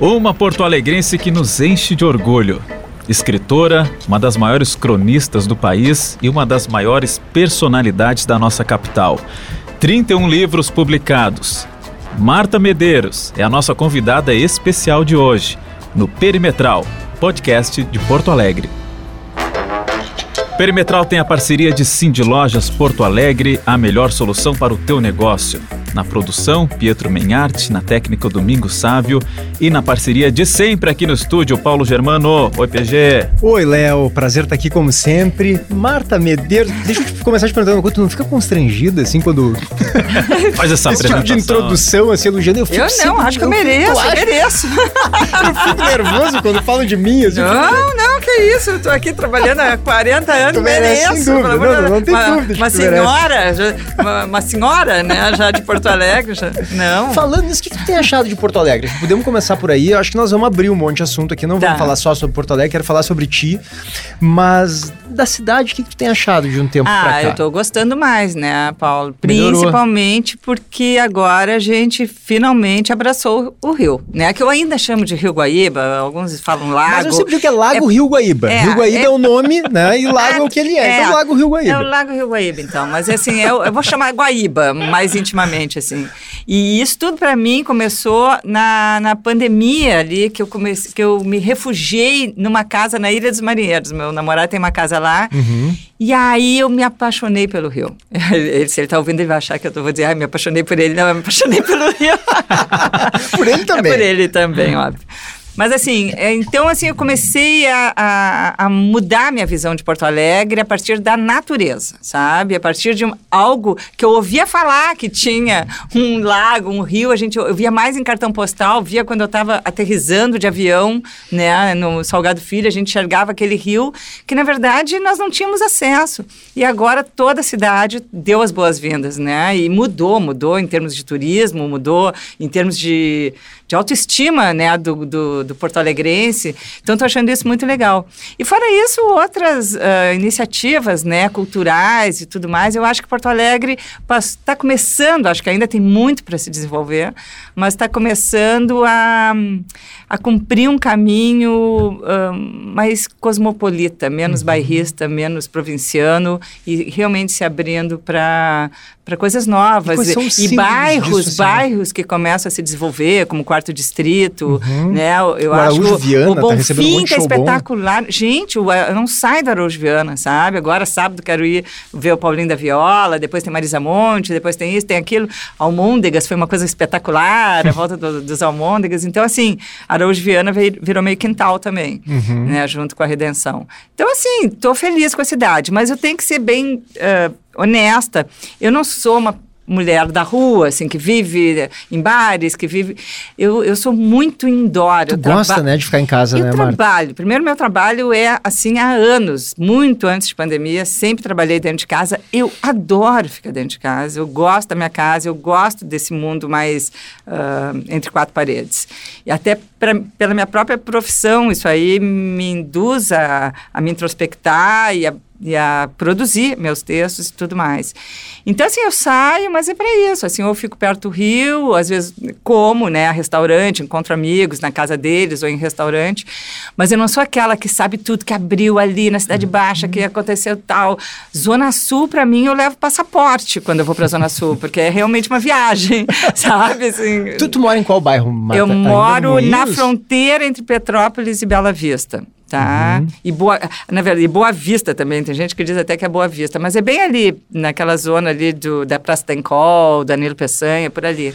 Uma porto-alegrense que nos enche de orgulho. Escritora, uma das maiores cronistas do país e uma das maiores personalidades da nossa capital. 31 livros publicados. Marta Medeiros é a nossa convidada especial de hoje, no Perimetral, podcast de Porto Alegre. Perimetral tem a parceria de Cindy Lojas Porto Alegre, a melhor solução para o teu negócio. Na produção, Pietro Menharte, na técnica Domingo Sávio e na parceria de sempre aqui no estúdio, Paulo Germano. Oi, PG. Oi, Léo. Prazer estar aqui como sempre. Marta Medeiros. Deixa eu te começar te perguntando uma coisa. Tu não fica constrangida assim quando. Faz essa Esse tipo de introdução, assim, elogiando. Eu, fico Eu não, sempre- acho que eu eu mereço, acho- mereço. Eu fico nervoso quando falam de mim. Assim, eu Não, não, que isso. Eu tô aqui trabalhando há 40 anos, Tu merece, mereço. sem dúvida. Não, não, não tem uma, dúvida Uma tu senhora, já- uma, uma senhora, né, já de Porto Alegre. Já. Não. Falando nisso, o que tu tem achado de Porto Alegre? Podemos começar por aí. Eu acho que nós vamos abrir um monte de assunto aqui. Não vamos Tá. falar só sobre Porto Alegre, quero falar sobre ti. Mas da cidade, o que, que tu tem achado de um tempo pra Ah, cá? eu tô gostando mais, né, Paulo? Melhorou. Principalmente porque agora a gente finalmente abraçou o rio, né? Que eu ainda chamo de Rio Guaíba, alguns falam lago. Mas eu sempre digo que é Lago Rio Guaíba. é, Rio Guaíba é, é- o nome, né? E Lago é o que ele é. É. Então, Lago Rio Guaíba. É o Lago Rio Guaíba, então. Mas assim, eu, eu vou chamar Guaíba mais intimamente, assim. E isso tudo para mim começou na, na pandemia ali, que eu, comecei, que eu me refugiei numa casa na Ilha dos Marinheiros. Meu namorado tem uma casa lá. Uhum. E aí eu me apaixonei pelo Rio. Ele, se ele tá ouvindo, ele vai achar que eu tô, vou dizer, ah, me apaixonei por ele. Não, eu me apaixonei pelo Rio. Por ele também. É por ele também, óbvio. Mas assim, é, então assim, eu comecei a, a, a mudar minha visão de Porto Alegre a partir da natureza, sabe? A partir de um- algo que eu ouvia falar que tinha um lago, um rio, a gente eu via mais em cartão postal, via quando eu estava aterrissando de avião, né, no Salgado Filho, a gente enxergava aquele rio que na verdade nós não tínhamos acesso. E agora toda a cidade deu as boas-vindas, né? E mudou, mudou em termos de turismo, mudou em termos de, de autoestima, né, do, do, do porto-alegrense. Então, estou achando isso muito legal. E fora isso, outras ah, iniciativas, né, culturais e tudo mais. Eu acho que Porto Alegre está começando, acho que ainda tem muito para se desenvolver, mas está começando a, a cumprir um caminho ah, mais cosmopolita, menos bairrista, menos provinciano e realmente se abrindo para para coisas novas e símbolos bairros, disso, assim, né? bairros que começam a se desenvolver, como o Quarto Distrito, né? Eu, eu O acho Araújo que Viana o tá Bonfim que é show bom. espetacular. Gente, eu não saio do Araújo Viana, sabe? Agora sábado quero ir ver o Paulinho da Viola, depois tem Marisa Monte, depois tem isso, tem aquilo. Almôndegas foi uma coisa espetacular, a volta do- dos Almôndegas. Então, assim, Araújo Viana virou meio quintal também, Uhum. né? Junto com a Redenção. Então, assim, tô feliz com a cidade, mas eu tenho que ser bem ah, honesta. Eu não sou uma mulher da rua, assim, que vive em bares, que vive... Eu, eu sou muito indoor. Tu gosta, traba- né, de ficar em casa, eu né, Marta? trabalho. Primeiro, meu trabalho é assim há anos, muito antes de pandemia. Sempre trabalhei dentro de casa. Eu adoro ficar dentro de casa. Eu gosto da minha casa. Eu gosto desse mundo mais ah, entre quatro paredes. E até pra- pela minha própria profissão, isso aí me induz a, a me introspectar e a e a produzir meus textos e tudo mais. Então, assim, eu saio, mas é para isso. Assim, eu fico perto do rio, às vezes como, né, a restaurante, encontro amigos na casa deles ou em restaurante, mas eu não sou aquela que sabe tudo que abriu ali na Cidade Baixa, que aconteceu tal. Zona Sul, para mim, eu levo passaporte quando eu vou para Zona Sul, porque é realmente uma viagem, sabe? Assim, Tu, tu mora em qual bairro, Marta? eu moro na fronteira entre Petrópolis e Bela Vista. Tá? Uhum. E Boa, na verdade, e Boa Vista também, tem gente que diz até que é Boa Vista, mas é bem ali, naquela zona ali do, da Praça da Encol, Danilo Peçanha, por ali.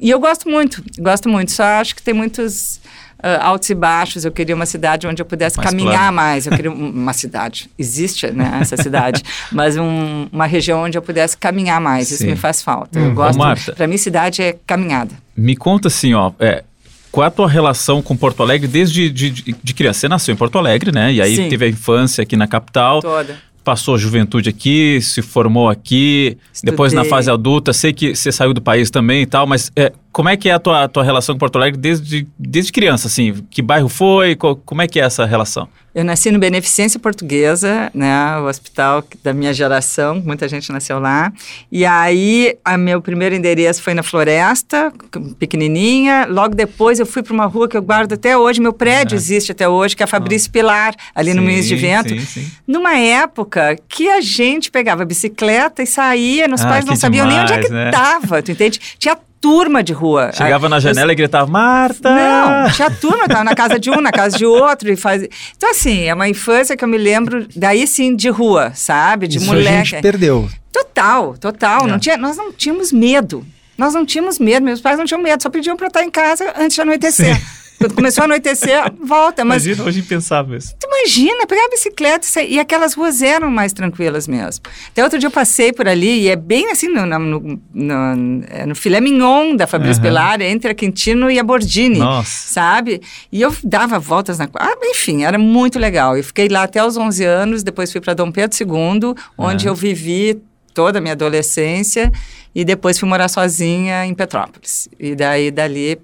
E eu gosto muito, gosto muito, só acho que tem muitos ah, altos e baixos, eu queria uma cidade onde eu pudesse Mais caminhar plano. mais, eu queria um- uma cidade, existe né, essa cidade, mas um- uma região onde eu pudesse caminhar mais, isso Sim. me faz falta. Uhum. Eu gosto, Marta. para mim cidade é caminhada. Me conta assim, ó, é, qual a tua relação com Porto Alegre desde de, de, de criança? Você nasceu em Porto Alegre, né? E aí Sim. teve a infância aqui na capital. Toda. Passou a juventude aqui, se formou aqui, depois na Estudei. fase adulta, sei que você saiu do país também e tal, mas é, como é que é a tua, a tua relação com Porto Alegre desde, desde criança, assim? Que bairro foi? Co- como é que é essa relação? Eu nasci no Beneficência Portuguesa, né, o hospital da minha geração, muita gente nasceu lá. E aí, a meu primeiro endereço foi na Floresta, pequenininha. Logo depois eu fui para uma rua que eu guardo até hoje, meu prédio existe até hoje, que é a Fabrício Pilar, ali no Sim, Moinhos de Vento. sim, sim. Numa época que a gente pegava bicicleta e saía, meus Ah, pais não sabiam nem onde é demais, que né? tava, tu entende? Tinha turma de rua. Chegava na janela e gritava, Marta! não, tinha turma, tava na casa de um, na casa de outro. E faz... Então, assim, é uma infância que eu me lembro, daí sim, de rua, sabe? De Isso a moleque. gente perdeu. Total, total. É. Não tinha, nós não tínhamos medo. Nós não tínhamos medo, meus pais não tinham medo, só pediam para eu estar em casa antes de anoitecer. Quando começou a anoitecer, volta. Mas Imagina hoje impensável isso. Tu imagina, pegar a bicicleta e e aquelas ruas eram mais tranquilas mesmo. Até outro dia eu passei por ali e é bem assim no, no, no, é no filé mignon da Fabrício Aham. Pilar, entre a Quintino e a Bordini. Nossa. Sabe? E eu dava voltas na. Ah, enfim, era muito legal. Eu fiquei lá até os 11 anos, depois fui para Dom Pedro II, onde É. eu vivi toda a minha adolescência e depois fui morar sozinha em Petrópolis. E daí, dali,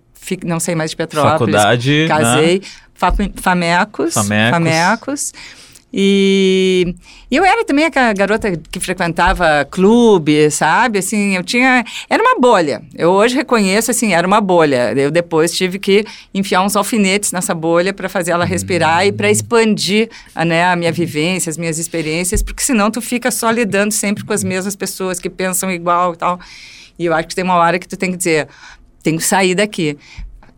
não sei mais de Petrópolis. Faculdade, né? Casei. Fa- Famecos. Famecos. Famecos. E eu era também aquela garota que frequentava clube, sabe? Assim, eu tinha. Era uma bolha. Eu hoje reconheço, assim, era uma bolha. Eu depois tive que enfiar uns alfinetes nessa bolha para fazer ela respirar e para expandir a, né, a minha vivência, as minhas experiências, porque senão tu fica só lidando sempre com as mesmas pessoas que pensam igual e tal. E eu acho que tem uma hora que tu tem que dizer: tenho que sair daqui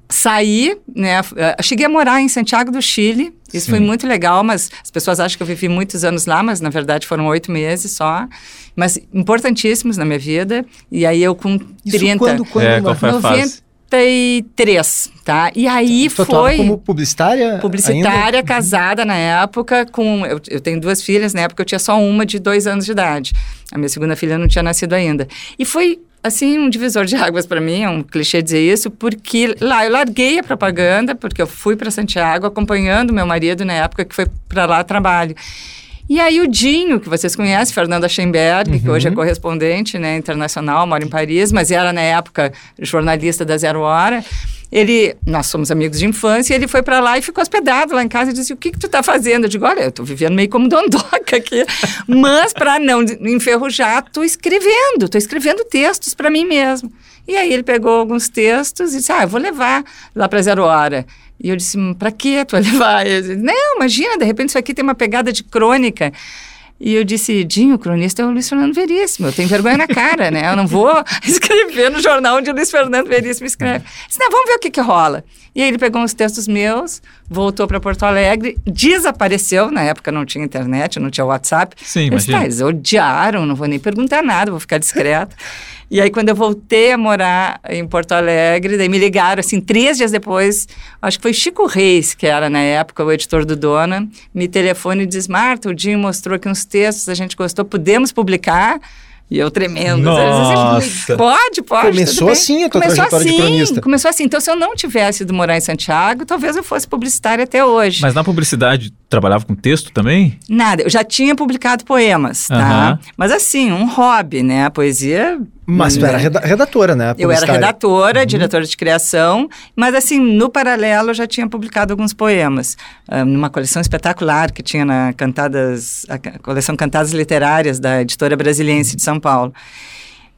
saí, né? eh, Cheguei a morar em Santiago do Chile. Isso Sim. foi muito legal, mas as pessoas acham que eu vivi muitos anos lá, mas na verdade foram oito meses só. Mas importantíssimos na minha vida. E aí eu com Isso 30... quando, quando É, qual foi a fase? 93, tá? E aí Tu atuava foi como publicitária? publicitária, ainda? casada na época, com. Eu, eu tenho duas filhas, na época eu tinha só uma de dois anos de idade. A minha segunda filha não tinha nascido ainda. E foi. Assim, um divisor de águas para mim, é um clichê dizer isso, porque lá eu larguei a propaganda, porque eu fui para Santiago acompanhando meu marido na época que foi para lá trabalho. E aí o Dinho, que vocês conhecem, Fernanda Schemberg, que hoje é correspondente né, internacional, mora em Paris, mas era na época jornalista da Zero Hora. Ele, nós somos amigos de infância, ele foi para lá e ficou hospedado lá em casa e disse: O que, que tu tá fazendo? Eu digo: Olha, eu tô vivendo meio como dondoca aqui, mas para não enferrujar, tô escrevendo, tô escrevendo textos para mim mesmo. E aí ele pegou alguns textos e disse: Ah, eu vou levar lá para Zero Hora. E eu disse, para que tu vai levar? Disse, não, imagina, de repente isso aqui tem uma pegada de crônica. E eu disse, Dinho, o cronista é o Luiz Fernando Veríssimo, eu tenho vergonha na cara, né? Eu não vou escrever no jornal onde o Luiz Fernando Veríssimo escreve. Eu Disse, não, vamos ver o que que rola. E aí ele pegou uns textos meus, voltou para Porto Alegre, desapareceu, na época não tinha internet, não tinha WhatsApp. Sim, eu disse, tá, eles odiaram, não vou nem perguntar nada, vou ficar discreta. E aí, quando eu voltei a morar em Porto Alegre, daí me ligaram, assim, três dias depois, acho que foi Chico Reis, que era na época o editor do Dona, me telefone e diz, Marta, o Dinho mostrou aqui uns textos, a gente gostou, podemos publicar? E eu tremendo. Nossa. Eles diziam, pode, pode. Começou tudo bem." assim a tua começou trajetória de assim, cronista. Começou assim. Então, se eu não tivesse ido morar em Santiago, talvez eu fosse publicitária até hoje. Mas na publicidade, trabalhava com texto também? Nada, eu já tinha publicado poemas, tá? Aham. Mas assim, um hobby, né? A poesia. Mas tu né? era reda- redatora, né? Eu era redatora, Uhum. diretora de criação, mas assim, no paralelo eu já tinha publicado alguns poemas. ah, numa coleção espetacular que tinha na Cantadas, a coleção Cantadas Literárias da editora Brasiliense de São Paulo.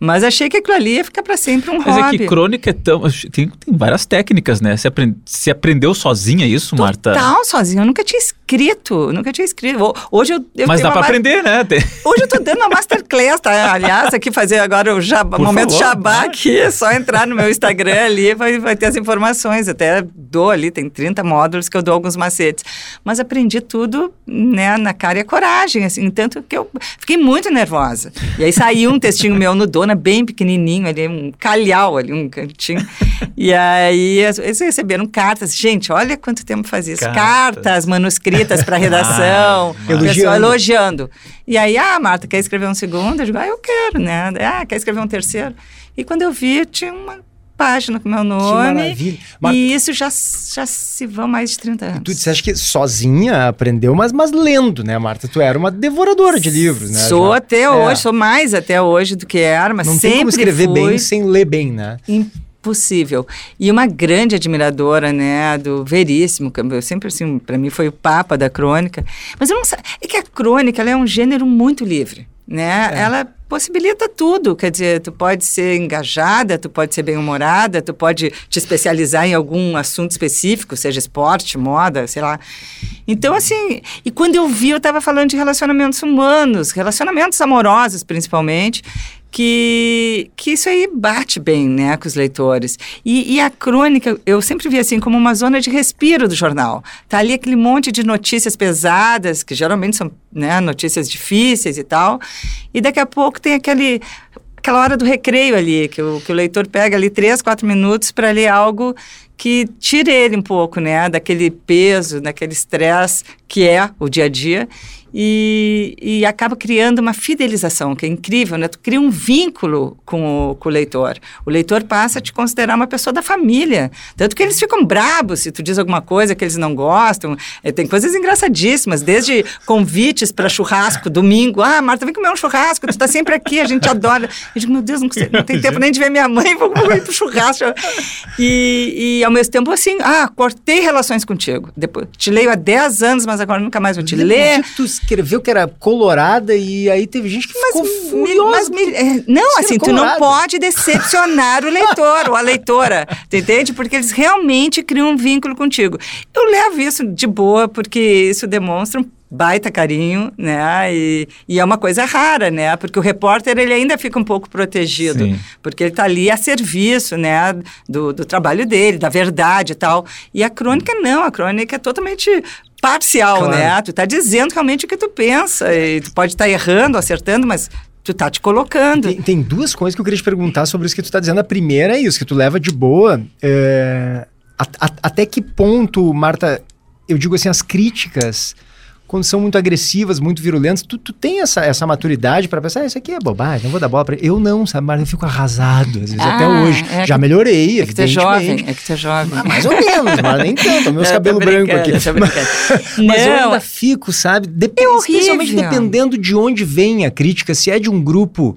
Mas achei que aquilo ali ia ficar para sempre um Mas hobby. é que crônica é tão. Tem, tem várias técnicas, né? Você, você aprendeu sozinha isso, Marta? Total, sozinha. Eu nunca tinha escrito, nunca tinha escrito. Ho- Hoje eu, eu Mas dá pra uma ma- aprender, né? Hoje eu tô dando uma masterclass, tá? Aliás, aqui fazer agora o Por momento favor, jabá aqui, é só entrar no meu Instagram ali, vai, vai ter as informações. Até dou ali, tem 30 módulos que eu dou alguns macetes. Mas aprendi tudo, né, na cara e a coragem, assim, tanto que eu fiquei muito nervosa. E aí saiu um textinho meu no Dona, bem pequenininho ali, um calhau ali, um cantinho. E aí eles receberam cartas. Gente, olha quanto tempo faz isso. Cartas. Cartas, manuscritas para redação. Ah, pessoal Elogiando. elogiando. E aí, ah, Marta, quer escrever um segundo? Eu digo, ah, eu quero, né? Ah, quer escrever um terceiro? E quando eu vi, tinha uma página com meu Que nome. maravilha. Marta, E isso já, já se vão mais de 30 anos. tu disseste que sozinha aprendeu, mas, mas lendo, né, Marta? Tu era uma devoradora de livros, né? Sou já. até É. hoje, sou mais até hoje do que era, mas Não sempre tem como escrever fui. bem sem ler bem, né? Possível. E uma grande admiradora, né, do Veríssimo, que eu sempre assim, para mim foi o papa da crônica. Mas eu não sei, é que a crônica, ela é um gênero muito livre, né? É. Ela possibilita tudo, quer dizer, tu pode ser engajada, tu pode ser bem-humorada, tu pode te especializar em algum assunto específico, seja esporte, moda, sei lá. Então, assim, e quando eu vi, eu estava falando de relacionamentos humanos, relacionamentos amorosos, principalmente, que, que isso aí bate bem né, com os leitores. E, e, a crônica, eu sempre vi assim como uma zona de respiro do jornal. Tá ali aquele monte de notícias pesadas, que geralmente são né, notícias difíceis e tal, e daqui a pouco tem aquele aquela hora do recreio ali, que o, que o leitor pega ali três, quatro minutos para ler algo que tire ele um pouco, né, daquele peso, daquele estresse que é o dia a dia e, e acaba criando uma fidelização, que é incrível, né? Tu cria um vínculo com o, com o leitor. O leitor passa a te considerar uma pessoa da família. Tanto que eles ficam brabos se tu diz alguma coisa que eles não gostam. É, tem coisas engraçadíssimas, desde convites para churrasco, domingo. Ah, Marta, vem comer um churrasco, tu está sempre aqui, a gente adora. Eu digo, meu Deus, não, não tem tempo nem de ver minha mãe, vou ir pro churrasco. E, e ao mesmo tempo, assim, ah, cortei relações contigo. Depois, te leio há 10 anos, mas agora nunca mais vou te ler escreveu que era colorada e aí teve gente que ficou mas, furiosa. Mas, é, não, assim, tu não pode decepcionar o leitor ou a leitora, tu entende? Porque eles realmente criam um vínculo contigo. Eu levo isso de boa, porque isso demonstra um baita carinho, né? E, e, é uma coisa rara, né? Porque o repórter ele ainda fica um pouco protegido, Sim. porque ele está ali a serviço, né? Do, do trabalho dele, da verdade e tal. E a crônica não, a crônica é totalmente parcial, claro. né? Tu tá dizendo realmente o que tu pensa. E tu pode estar tá errando, acertando, mas tu tá te colocando. Tem, tem, duas coisas que eu queria te perguntar sobre isso que tu tá dizendo. A primeira é isso, que tu leva de boa. É, a, a, até que ponto, Marta, eu digo assim, as críticas quando são muito agressivas, muito virulentas, tu, tu tem essa, essa maturidade para pensar, ah, isso aqui é bobagem, não vou dar bola para Eu não, sabe, mas eu fico arrasado, às vezes, ah, até hoje. É Já que, melhorei, é que tu é jovem, é que tu é jovem. Ah, mais ou menos, mas nem tanto, meus cabelos brancos aqui. Mas, mas eu ainda fico, sabe, dep é especialmente dependendo de onde vem a crítica, se é de um grupo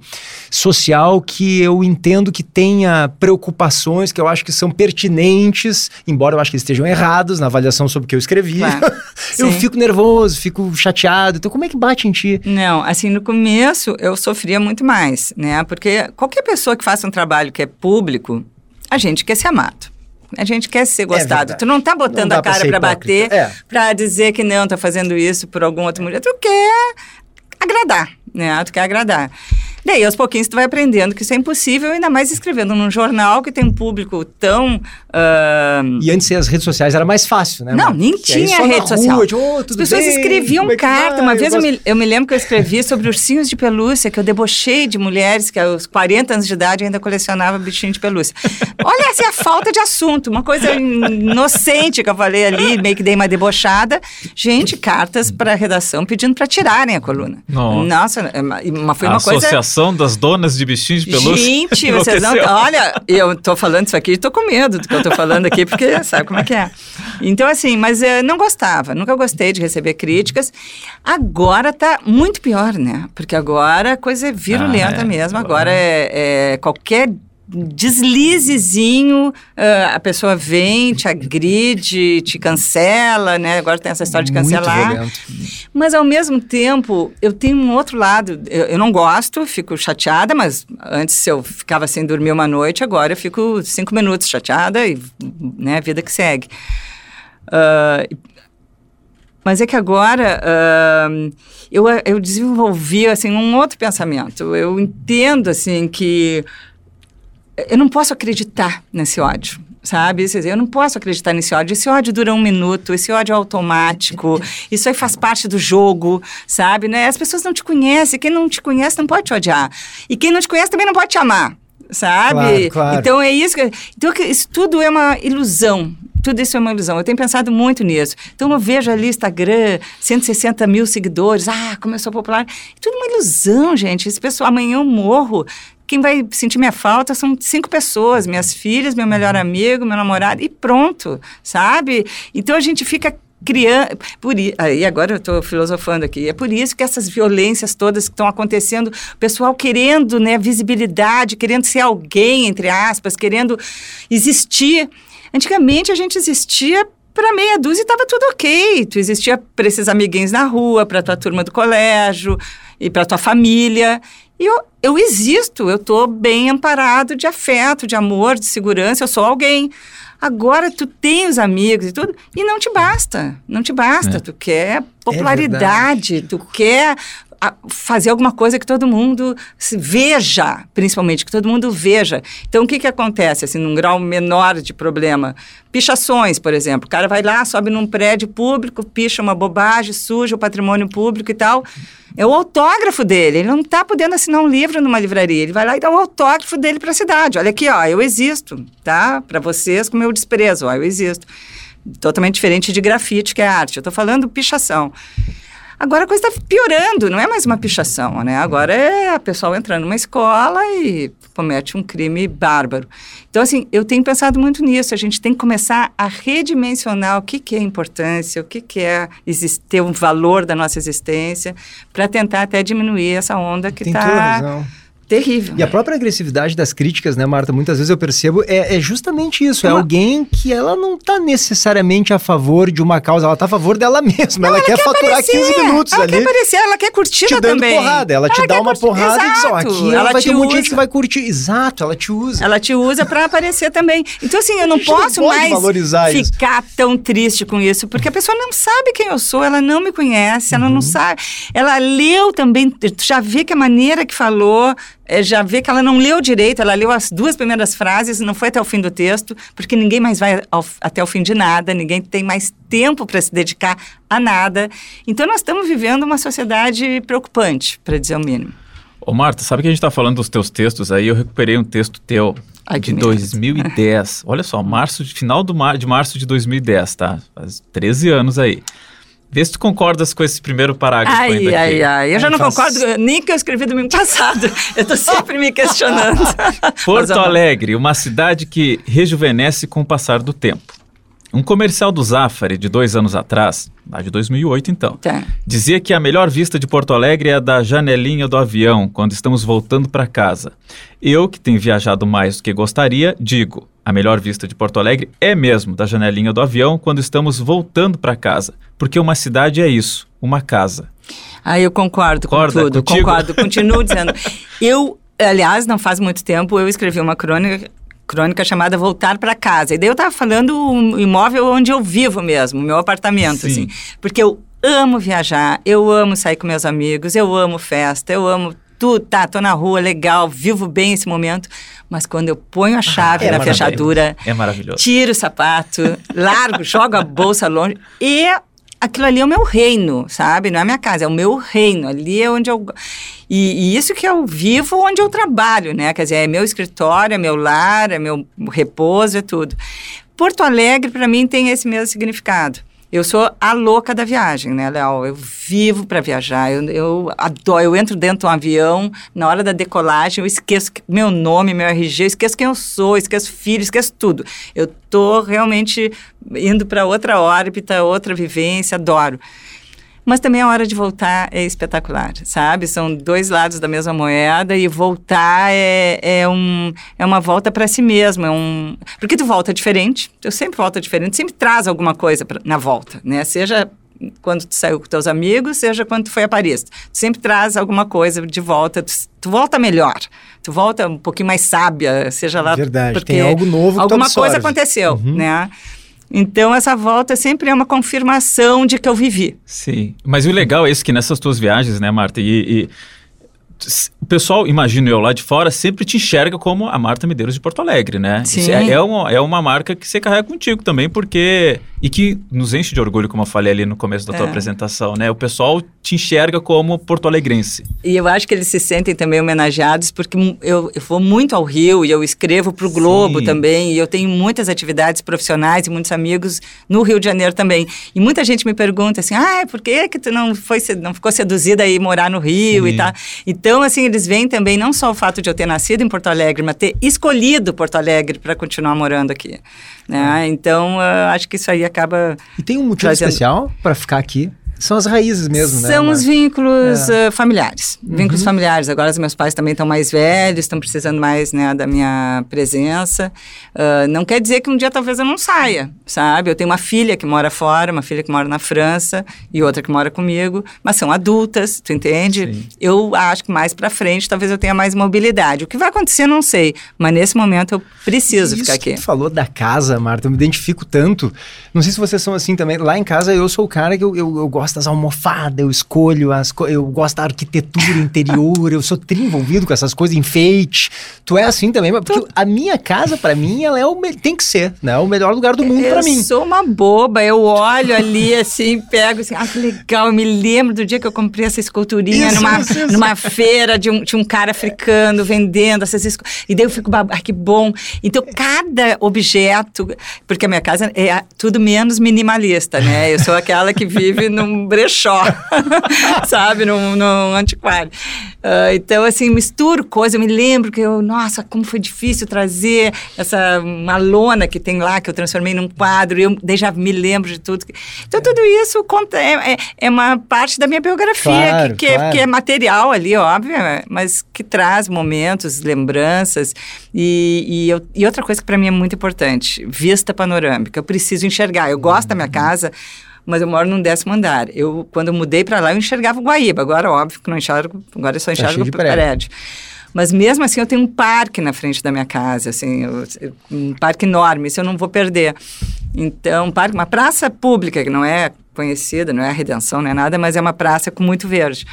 social que eu entendo que tenha preocupações que eu acho que são pertinentes, embora eu acho que estejam errados na avaliação sobre o que eu escrevi. Claro. eu fico nervoso, fico chateado. Então, como é que bate em ti? Não, assim, no começo eu sofria muito mais, né? Porque qualquer pessoa que faça um trabalho que é público, a gente quer ser amado. A gente quer ser é gostado. É tu não tá botando não a cara para bater, é. para dizer que não, tá fazendo isso por alguma outra mulher. Tu quer agradar, né? Tu quer agradar. Daí, aos pouquinhos, tu vai aprendendo que isso é impossível, ainda mais escrevendo num jornal que tem um público tão... Uh... E antes as redes sociais era mais fácil, né? Não, nem tinha rede social. Rua, oh, As pessoas bem? escreviam é carta. Uma vez eu, eu, me, eu me lembro que eu escrevi sobre ursinhos de pelúcia, que eu debochei de mulheres que aos 40 anos de idade ainda colecionava bichinho de pelúcia. Olha essa é a falta de assunto, uma coisa inocente que eu falei ali, meio que dei uma debochada. Gente, cartas para a redação pedindo para tirarem a coluna. Nossa, Nossa é foi uma coisa Associação das Donas de Bichinhos de Pelúcia. Gente, vocês não. Olha, eu tô falando isso aqui e tô com medo do que eu tô falando aqui, porque sabe como é que é. Então, assim, mas eu não gostava, nunca gostei de receber críticas. Agora tá muito pior, né? Porque agora a coisa é virulenta ah, é. mesmo. Agora é, é qualquer deslizezinho, uh, a pessoa vem, te agride, te cancela, né? Agora tem essa história de cancelar. Violento. Mas ao mesmo tempo, eu tenho um outro lado. Eu, eu, não gosto, fico chateada, mas antes eu ficava sem dormir uma noite, agora eu fico cinco minutos chateada e, né, vida que segue. Uh, mas é que agora uh, eu, eu desenvolvi assim um outro pensamento. Eu entendo assim que eu não posso acreditar nesse ódio sabe? Eu não posso acreditar nesse ódio. Esse ódio dura um minuto, esse ódio é automático, isso aí faz parte do jogo, sabe? Né? As pessoas não te conhecem, quem não te conhece não pode te odiar. E quem não te conhece também não pode te amar, sabe? Claro, claro. Então é isso que. Então isso tudo é uma ilusão. Tudo isso é uma ilusão. Eu tenho pensado muito nisso. Então eu vejo ali Instagram, 160 mil seguidores. Ah, sou popular. Tudo uma ilusão, gente. Esse pessoal, amanhã eu morro quem vai sentir minha falta são cinco pessoas, minhas filhas, meu melhor amigo, meu namorado, e pronto, sabe? Então a gente fica criando. Por, aí agora eu estou filosofando aqui. É por isso que essas violências todas que estão acontecendo, o pessoal querendo né, visibilidade, querendo ser alguém, entre aspas, querendo existir. Antigamente a gente existia para meia dúzia estava tudo ok. Tu existia para esses amiguinhos na rua, para tua turma do colégio e para tua família. E eu, eu existo, eu estou bem amparado de afeto, de amor, de segurança, eu sou alguém. Agora tu tem os amigos e tudo, e não te basta. Não te basta. É. Tu quer popularidade, é tu quer fazer alguma coisa que todo mundo veja, principalmente, que todo mundo veja. Então, o que, que acontece, assim, num grau menor de problema? Pichações, por exemplo. O cara vai lá, sobe num prédio público, picha uma bobagem, suja o patrimônio público e tal. É o autógrafo dele. Ele não está podendo assinar um livro numa livraria. Ele vai lá e dá o autógrafo dele para a cidade. Olha aqui, ó, eu existo, tá? Para vocês, com meu desprezo, ó, eu existo. Totalmente diferente de grafite, que é arte. Eu estou falando pichação. Agora a coisa está piorando, não é mais uma pichação, né? Agora é a pessoa entrando numa escola e comete um crime bárbaro. Então, assim, eu tenho pensado muito nisso. A gente tem que começar a redimensionar o que, que é importância, o que, que é ter um valor da nossa existência, para tentar até diminuir essa onda que está terrível. E a própria agressividade das críticas, né, Marta? Muitas vezes eu percebo é, é justamente isso. É uma... alguém que ela não está necessariamente a favor de uma causa, ela está a favor dela mesma. Não, ela, ela, quer, quer faturar aparecer. 15 minutos ela ali. Ela quer aparecer, ela quer curtir te dando porrada. Ela, ela te dá uma curtir. porrada Exato. e diz, ó, aqui ela vai ter um monte de gente que vai curtir. Exato, ela te usa. Ela te usa para aparecer também. Então, assim, eu não posso não mais ficar isso. tão triste com isso, porque a pessoa não sabe quem eu sou, ela não me conhece, ela uhum. não sabe. Ela leu também, já vê que a maneira que falou é, já vê que ela não leu direito, ela leu as duas primeiras frases, não foi até o fim do texto, porque ninguém mais vai ao, até o fim de nada, ninguém tem mais tempo para se dedicar a nada. Então nós estamos vivendo uma sociedade preocupante, para dizer o mínimo. Ô Marta, sabe que a gente está falando dos teus textos aí? Eu recuperei um texto teu Ai, de 2010. Olha só, março, final do mar, de março de 2010, tá? Faz 13 anos aí. Vê se tu concordas com esse primeiro parágrafo ai, ainda ai, aqui. ai. Eu já não faz... concordo nem que eu escrevi domingo passado. Eu tô sempre me questionando. Porto Alegre, uma cidade que rejuvenesce com o passar do tempo. Um comercial do Zafari de dois anos atrás, lá de 2008 então, tá. dizia que a melhor vista de Porto Alegre é a da janelinha do avião, quando estamos voltando para casa. Eu, que tenho viajado mais do que gostaria, digo, a melhor vista de Porto Alegre é mesmo da janelinha do avião quando estamos voltando para casa, porque uma cidade é isso, uma casa. Ah, eu concordo Concorda com tudo, contigo? concordo, continuo dizendo. Eu, aliás, não faz muito tempo, eu escrevi uma crônica crônica chamada Voltar para Casa. E daí eu estava falando o imóvel onde eu vivo mesmo, o meu apartamento, Sim. assim. Porque eu amo viajar, eu amo sair com meus amigos, eu amo festa, eu amo tudo, tá, tô na rua, legal, vivo bem esse momento. Mas quando eu ponho a ah, chave ah, é na fechadura, é maravilhoso. tiro o sapato, largo, jogo a bolsa longe e aquilo ali é o meu reino, sabe? Não é a minha casa, é o meu reino. Ali é onde eu. E, e, isso que eu vivo, onde eu trabalho, né? Quer dizer, é meu escritório, é meu lar, é meu repouso, é tudo. Porto Alegre, para mim, tem esse mesmo significado. Eu sou a louca da viagem, né, Léo? Eu vivo para viajar. Eu, eu adoro. Eu entro dentro de um avião, na hora da decolagem, eu esqueço meu nome, meu RG, esqueço quem eu sou, esqueço filho, esqueço tudo. Eu tô realmente indo para outra órbita, outra vivência, adoro. Mas também a hora de voltar é espetacular, sabe? São dois lados da mesma moeda e voltar é, é, um, é uma volta para si mesmo. É um... Porque tu volta diferente, eu sempre volto diferente, sempre traz alguma coisa pra, na volta, né? Seja quando tu saiu com teus amigos, seja quando tu foi a Paris. Tu sempre traz alguma coisa de volta, tu, tu volta melhor, tu volta um pouquinho mais sábia, seja lá... Verdade, tem algo novo que Alguma coisa aconteceu, uhum. né? Então, essa volta sempre é uma confirmação de que eu vivi. Sim. Mas o legal é isso que nessas tuas viagens, né, Marta? E, e o pessoal, imagino eu lá de fora, sempre te enxerga como a Marta Medeiros de Porto Alegre, né? Sim. É, é, uma, é uma marca que você carrega contigo também, porque. E que nos enche de orgulho, como eu falei ali no começo da tua é. apresentação, né? O pessoal te enxerga como porto-alegrense. E eu acho que eles se sentem também homenageados, porque eu, eu vou muito ao Rio e eu escrevo para o Globo Sim. também, e eu tenho muitas atividades profissionais e muitos amigos no Rio de Janeiro também. E muita gente me pergunta assim: ah, por que, que tu não, foi, não ficou seduzida a ir morar no Sim. Rio e tal? Então, Então, assim, eles veem também não só o fato de eu ter nascido em Porto Alegre, mas ter escolhido Porto Alegre para continuar morando aqui. Né? Então, uh, acho que isso aí acaba. E tem um motivo trazendo... especial para ficar aqui? São as raízes mesmo, né? São os vínculos é. uh, familiares. Uhum. Vínculos familiares. Agora os meus pais também estão mais velhos, estão precisando mais né, da minha presença. Uh, não quer dizer que um dia talvez eu não saia, sabe? Eu tenho uma filha que mora fora, uma filha que mora na França e outra que mora comigo, mas são adultas, tu entende? Sim. Eu acho que mais para frente talvez eu tenha mais mobilidade. O que vai acontecer, não sei. Mas nesse momento eu preciso Isso ficar aqui. Que tu falou da casa, Marta, eu me identifico tanto. Não sei se vocês são assim também. Lá em casa eu sou o cara que eu, eu, eu gosto gosto das almofadas, eu escolho as eu gosto da arquitetura interior, eu sou envolvido com essas coisas, enfeite. Tu é assim também, porque a minha casa, para mim, ela é o tem que ser, né? O melhor lugar do mundo para mim. Eu sou uma boba, eu olho ali assim, pego assim, ah, que legal, eu me lembro do dia que eu comprei essa esculturinha isso, numa, isso, isso. numa feira de um, de um cara africano vendendo essas esculturas. E daí eu fico, ah, que bom. Então, cada objeto, porque a minha casa é tudo menos minimalista, né? Eu sou aquela que vive num brechó, sabe, num, num antiquário. Uh, então, assim, misturo coisas. Eu me lembro que eu, nossa, como foi difícil trazer essa uma lona que tem lá, que eu transformei num quadro, eu já me lembro de tudo. Então, tudo isso conta, é, é, é uma parte da minha biografia, claro, que, que, claro. é, que é material ali, óbvio, mas que traz momentos, lembranças. E, e, eu, e outra coisa que para mim é muito importante, vista panorâmica. Eu preciso enxergar. Eu gosto uhum. da minha casa, mas eu moro num décimo andar. Eu, quando eu mudei para lá, eu enxergava o Guaíba. Agora, óbvio que não enxergo, agora eu só tá enxergo tá o prédio. prédio. Mas mesmo assim, eu tenho um parque na frente da minha casa, assim, eu, um parque enorme, isso eu não vou perder. Então, um parque, uma praça pública, que não é conhecida, não é a Redenção, não é nada, mas é uma praça com muito verde.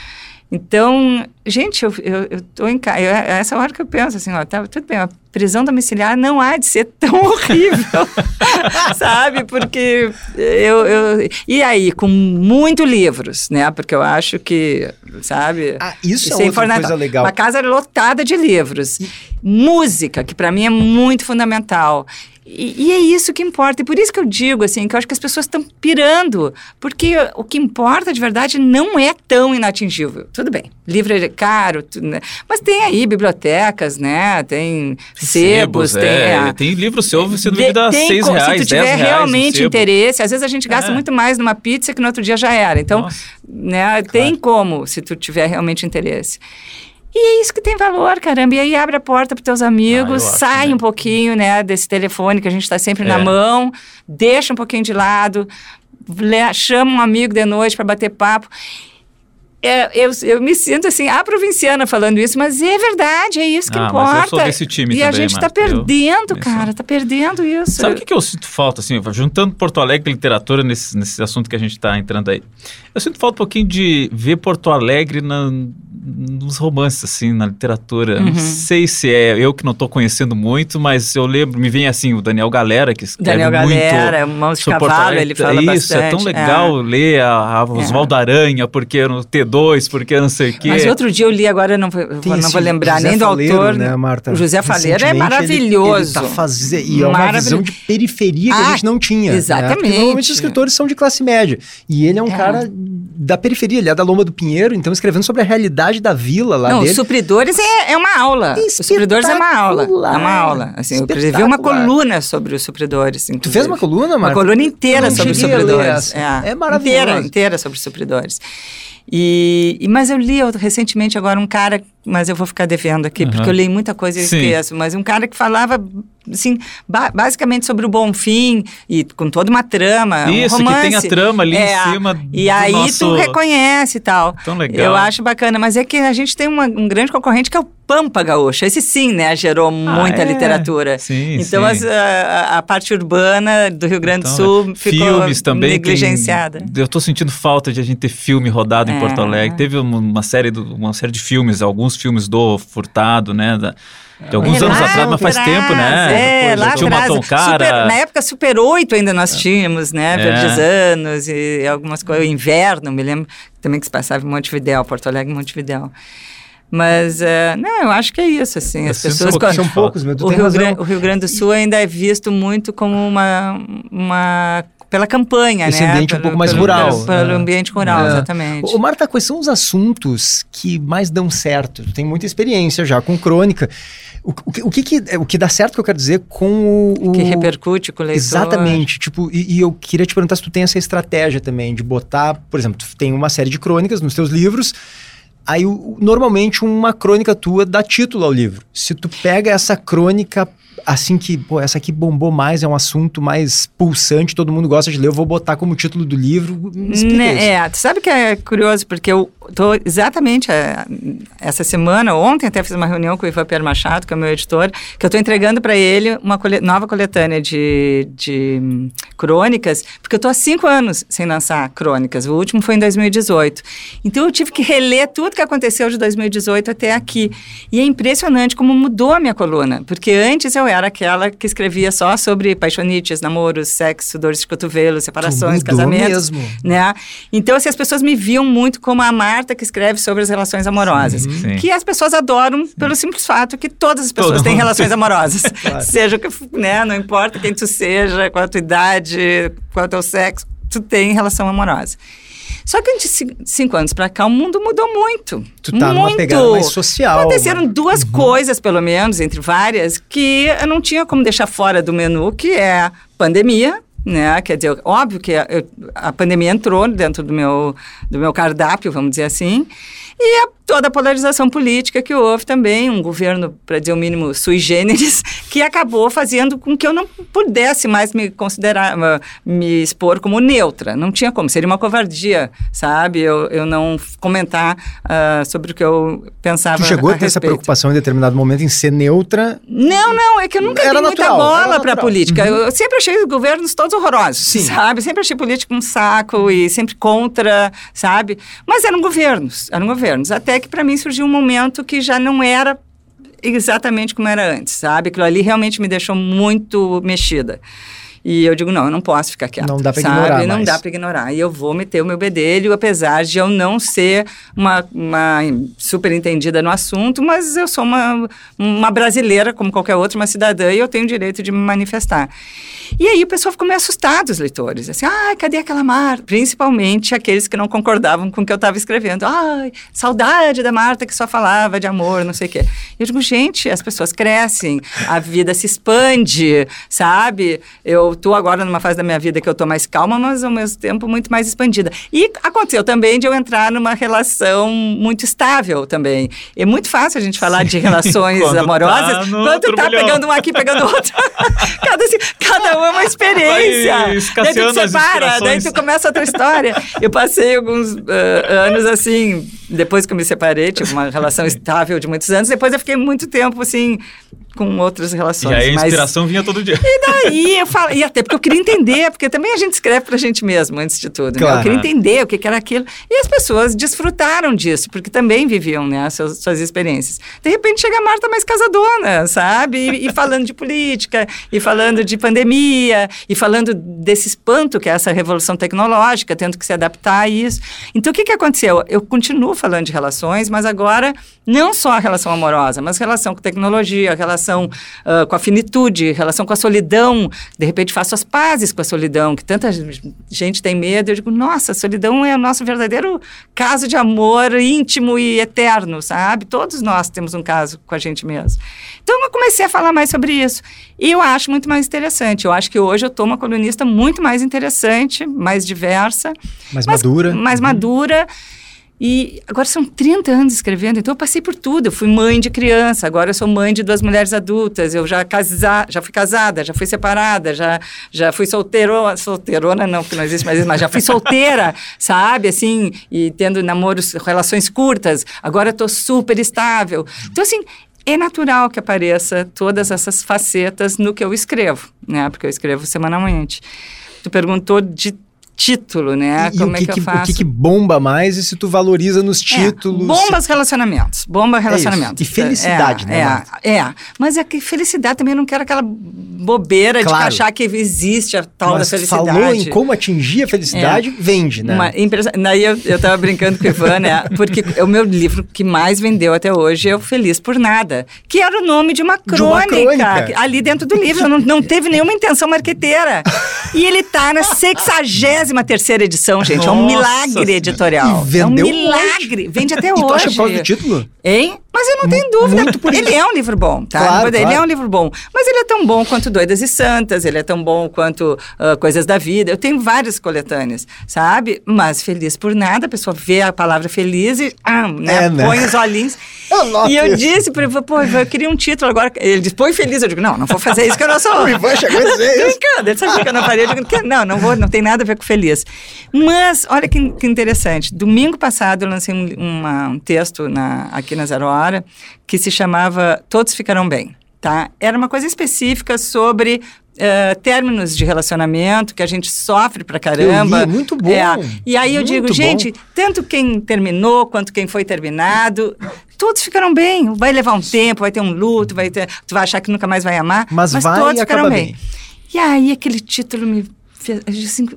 Então, gente, eu, eu, eu tô em casa. É essa hora que eu penso assim, ó, tá, tudo bem, a prisão domiciliar não há de ser tão horrível, sabe? Porque eu, eu. E aí, com muito livros, né? Porque eu acho que, sabe? Ah, isso, isso é, outra coisa legal. Uma casa lotada de livros. Música, que para mim é muito fundamental. E, e, é isso que importa. E por isso que eu digo, assim, que eu acho que as pessoas estão pirando. Porque o que importa, de verdade, não é tão inatingível. Tudo bem, livro é caro, tudo, né? mas tem aí bibliotecas, né? Tem sebos, tem... É, tem livro seu sendo vendido a seis reais, Se tu tiver realmente interesse, às vezes a gente gasta é. muito mais numa pizza que no outro dia já era. Então, Nossa, né, claro. tem como, se tu tiver realmente interesse. E é isso que tem valor, caramba. E aí abre a porta para teus amigos, ah, sai acho, um pouquinho, né, desse telefone que a gente está sempre é. na mão, deixa um pouquinho de lado, chama um amigo de noite para bater papo. É, eu, eu me sinto assim, a provinciana falando isso, mas é verdade, é isso que ah, importa. Mas eu sou desse time e também, a gente está perdendo, eu, cara, está perdendo isso. Sabe o que, que eu sinto falta, assim, juntando Porto Alegre e literatura nesse, nesse assunto que a gente está entrando aí? Eu sinto falta um pouquinho de ver Porto Alegre na, nos romances, assim, na literatura. Uhum. Não sei se é eu que não estou conhecendo muito, mas eu lembro, me vem assim, o Daniel Galera, que escreve Daniel muito. Daniel Galera, Mãos de Cavalo, ele fala Isso, bastante. é tão legal é. ler a, a Oswaldo é. Aranha, porque no T2, porque não sei o quê. Mas outro dia eu li, agora eu não, vou, não vou lembrar José nem do Faleiro, autor. Né, Marta? O José Faleiro é maravilhoso. Ele, ele tá fazendo, e é uma visão de periferia que ah, a gente não tinha. Né? Exatamente. Né? normalmente os escritores são de classe média. E ele é um é. cara da periferia, ele é da Loma do Pinheiro, então escrevendo sobre a realidade da vila lá Não, dele. Supridores é, é uma aula. Os Supridores é uma aula. É uma aula. Assim, eu escrevi uma coluna sobre os supridores. Inclusive. Tu fez uma coluna, Marta? Uma coluna inteira sobre os supridores. É, é maravilhoso. Inteira, inteira sobre os supridores. E, e, mas eu li recentemente agora um cara, mas eu vou ficar devendo aqui, uhum. porque eu li muita coisa e esqueço, mas um cara que falava assim, ba basicamente sobre o Bom Fim e com toda uma trama, Isso, um romance. que tem a trama ali é, em cima E aí nosso... tu reconhece e tal. Tão legal. Eu acho bacana, mas é que a gente tem uma, um grande concorrente que é o Pampa Gaúcha. Esse sim, né, gerou ah, muita é? literatura. Sim, então sim. As, a, a, parte urbana do Rio Grande então, do Sul ficou filmes também negligenciada. Tem, eu estou sentindo falta de a gente ter filme rodado é. em Porto Alegre. Teve uma, série do, uma série de filmes, alguns filmes do Furtado, né, da, de alguns é, anos atrás, mas faz atrás, tempo, né? É, lá tinha atrás. Um cara. Super, na época, Super 8 ainda nós tínhamos, né? É. Verdes anos e algumas coisas. Inverno, me lembro também que se passava em Montevidéu, Porto Alegre, Montevidéu. Mas, uh, não, eu acho que é isso, assim, as pessoas... São, são poucos, meu, o Rio, Grande, o Rio Grande do Sul ainda é visto muito como uma, uma pela campanha, Esse né? ambiente pelo, um pouco mais pelo, rural. Pelo, pelo é. ambiente rural, é. exatamente. Ô, Marta, quais são os assuntos que mais dão certo? Tu tem muita experiência já com crônica. O, o, o, que, que, o que dá certo que eu quero dizer com o. Que repercute com o leitor. Exatamente. Tipo, e, e, eu queria te perguntar se tu tem essa estratégia também de botar, por exemplo, tu tem uma série de crônicas nos teus livros. Aí, normalmente, uma crônica tua dá título ao livro. Se tu pega essa crônica assim que, pô, essa aqui bombou mais, é um assunto mais pulsante, todo mundo gosta de ler, eu vou botar como título do livro. Né, é, tu sabe que é curioso, porque eu tô exatamente é, essa semana, ontem até fiz uma reunião com o Ivan Pierre Machado, que é o meu editor, que eu estou entregando para ele uma cole nova coletânea de, de crônicas, porque eu estou há cinco anos sem lançar crônicas, o último foi em 2018. Então eu tive que reler tudo que aconteceu de 2018 até aqui. E é impressionante como mudou a minha coluna, porque antes eu era aquela que escrevia só sobre paixonites, namoros, sexo, dores de cotovelo, separações, casamentos. Mesmo. Né? Então, assim, as pessoas me viam muito como a Marta que escreve sobre as relações amorosas. Sim, sim. Que as pessoas adoram sim. pelo simples fato que todas as pessoas Todo têm relações amorosas. claro. Seja que, né, não importa quem tu seja, qual a tua idade, qual é o teu sexo, tu tem relação amorosa. Só que de cinco anos para cá o mundo mudou muito. Tu tá muito. numa pegada mais social. Aconteceram duas uhum. coisas, pelo menos, entre várias, que eu não tinha como deixar fora do menu, que é pandemia, né? Quer dizer, óbvio que a, a pandemia entrou dentro do meu, do meu cardápio, vamos dizer assim, e a toda a polarização política que houve também, um governo, para dizer o mínimo, sui generis, que acabou fazendo com que eu não pudesse mais me considerar, me expor como neutra. Não tinha como, seria uma covardia, sabe? Eu, eu não comentar uh, sobre o que eu pensava. Tu chegou a, a ter essa preocupação em determinado momento em ser neutra? Não, não, é que eu nunca era dei natural, muita bola para a política. Uhum. Eu sempre achei os governos todos horrorosos, Sim. sabe? Sempre achei política um saco e sempre contra, sabe? Mas eram governos, eram governos. Até que para mim surgiu um momento que já não era exatamente como era antes, sabe? Aquilo ali realmente me deixou muito mexida. E eu digo, não, eu não posso ficar quieta. Não dá para ignorar. Não mais. dá para ignorar. E eu vou meter o meu bedelho, apesar de eu não ser uma, uma super entendida no assunto, mas eu sou uma, uma brasileira, como qualquer outra, uma cidadã, e eu tenho o direito de me manifestar. E aí o pessoal ficou meio assustado, os leitores. Assim, ah, cadê aquela Marta? Principalmente aqueles que não concordavam com o que eu estava escrevendo. Ai, saudade da Marta que só falava de amor, não sei o quê. E eu digo, gente, as pessoas crescem, a vida se expande, sabe? Eu estou agora numa fase da minha vida que eu estou mais calma, mas ao mesmo tempo muito mais expandida. E aconteceu também de eu entrar numa relação muito estável também. É muito fácil a gente falar de relações quando amorosas tá quando tá pegando um aqui, pegando outro. cada, assim, é uma experiência. daí tu separa, daí tu começa outra história. Eu passei alguns uh, anos assim, depois que eu me separei, tive uma relação estável de muitos anos, depois eu fiquei muito tempo assim com outras relações. E aí a inspiração mas... vinha todo dia. E daí eu falo, e até porque eu queria entender, porque também a gente escreve pra gente mesmo, antes de tudo. Claro. Né? Eu queria entender o que, que, era aquilo. E as pessoas desfrutaram disso, porque também viviam né, suas, suas experiências. De repente chega a Marta mais casadona, sabe? E, e, falando de política, e falando de pandemia, e falando desse espanto que é essa revolução tecnológica, tendo que se adaptar a isso. Então o que, que aconteceu? Eu continuo falando de relações, mas agora não só a relação amorosa, mas relação com tecnologia, relação relação uh, com a finitude, relação com a solidão. De repente faço as pazes com a solidão, que tanta gente tem medo. Eu digo, nossa, a solidão é o nosso verdadeiro caso de amor íntimo e eterno, sabe? Todos nós temos um caso com a gente mesmo. Então eu comecei a falar mais sobre isso. E eu acho muito mais interessante. Eu acho que hoje eu estou uma colunista muito mais interessante, mais diversa. Mais madura. Mais uhum. madura. E agora são 30 anos escrevendo, então eu passei por tudo. Eu fui mãe de criança, agora eu sou mãe de duas mulheres adultas. Eu já casa, já fui casada, já fui separada, já, já fui solteirona, solteirona não, porque não existe mais isso, mas já fui solteira, sabe? Assim, e tendo namoros, relações curtas. Agora eu tô super estável. Então, assim, é natural que apareça todas essas facetas no que eu escrevo, né? Porque eu escrevo semanalmente. Tu perguntou de título, né? E, Como o que, é que, que, o que, que bomba mais e se tu valoriza nos é, títulos? É, bombas relacionamentos, bomba relacionamentos. É e felicidade, é, né? É, é, mas é que felicidade também eu não quero aquela bobeira claro. de achar que existe a tal mas da felicidade. falou em como atingir a felicidade, é. vende, né? Uma impressa... Daí eu, eu tava brincando com o Ivan, né? Porque o meu livro que mais vendeu até hoje é o Feliz por Nada, que era o nome de uma crônica, de uma crônica. ali dentro do livro, não, não teve nenhuma intenção marqueteira. E ele tá na sexagésima terceira edição, gente. Nossa. É um milagre editorial. E vendeu é um milagre. Vende até e hoje. Tu acha por causa do título? Hein? Mas eu não tenho dúvida. Ele é um livro bom, tá? Claro, ele claro. é um livro bom. Mas ele é tão bom quanto Doidas e Santas, ele é tão bom quanto uh, Coisas da Vida. Eu tenho várias coletâneas, sabe? Mas feliz por nada, a pessoa vê a palavra feliz e ah, né? É, né? põe os olhinhos. Eu e eu isso. disse para ele, pô, eu queria um título agora. Ele disse, põe feliz. Eu digo, não, não vou fazer isso que eu não sou. o Ivan chegou a dizer isso. Brincando, ele sabia que eu não faria. Eu digo, não, não vou, não tem nada a ver com feliz. Mas, olha que, que interessante. Domingo passado eu lancei um, uma, um texto na, aqui na Zero Hora que se chamava Todos Ficarão Bem. Tá? Era uma coisa específica sobre Uh, términos de relacionamento que a gente sofre pra caramba. Eu li, muito bom. É. E aí eu digo, bom. gente, tanto quem terminou quanto quem foi terminado, todos ficaram bem. Vai levar um tempo, vai ter um luto, vai ter, tu vai achar que nunca mais vai amar, mas, mas vai todos ficaram bem. bem. E aí aquele título me fez assim,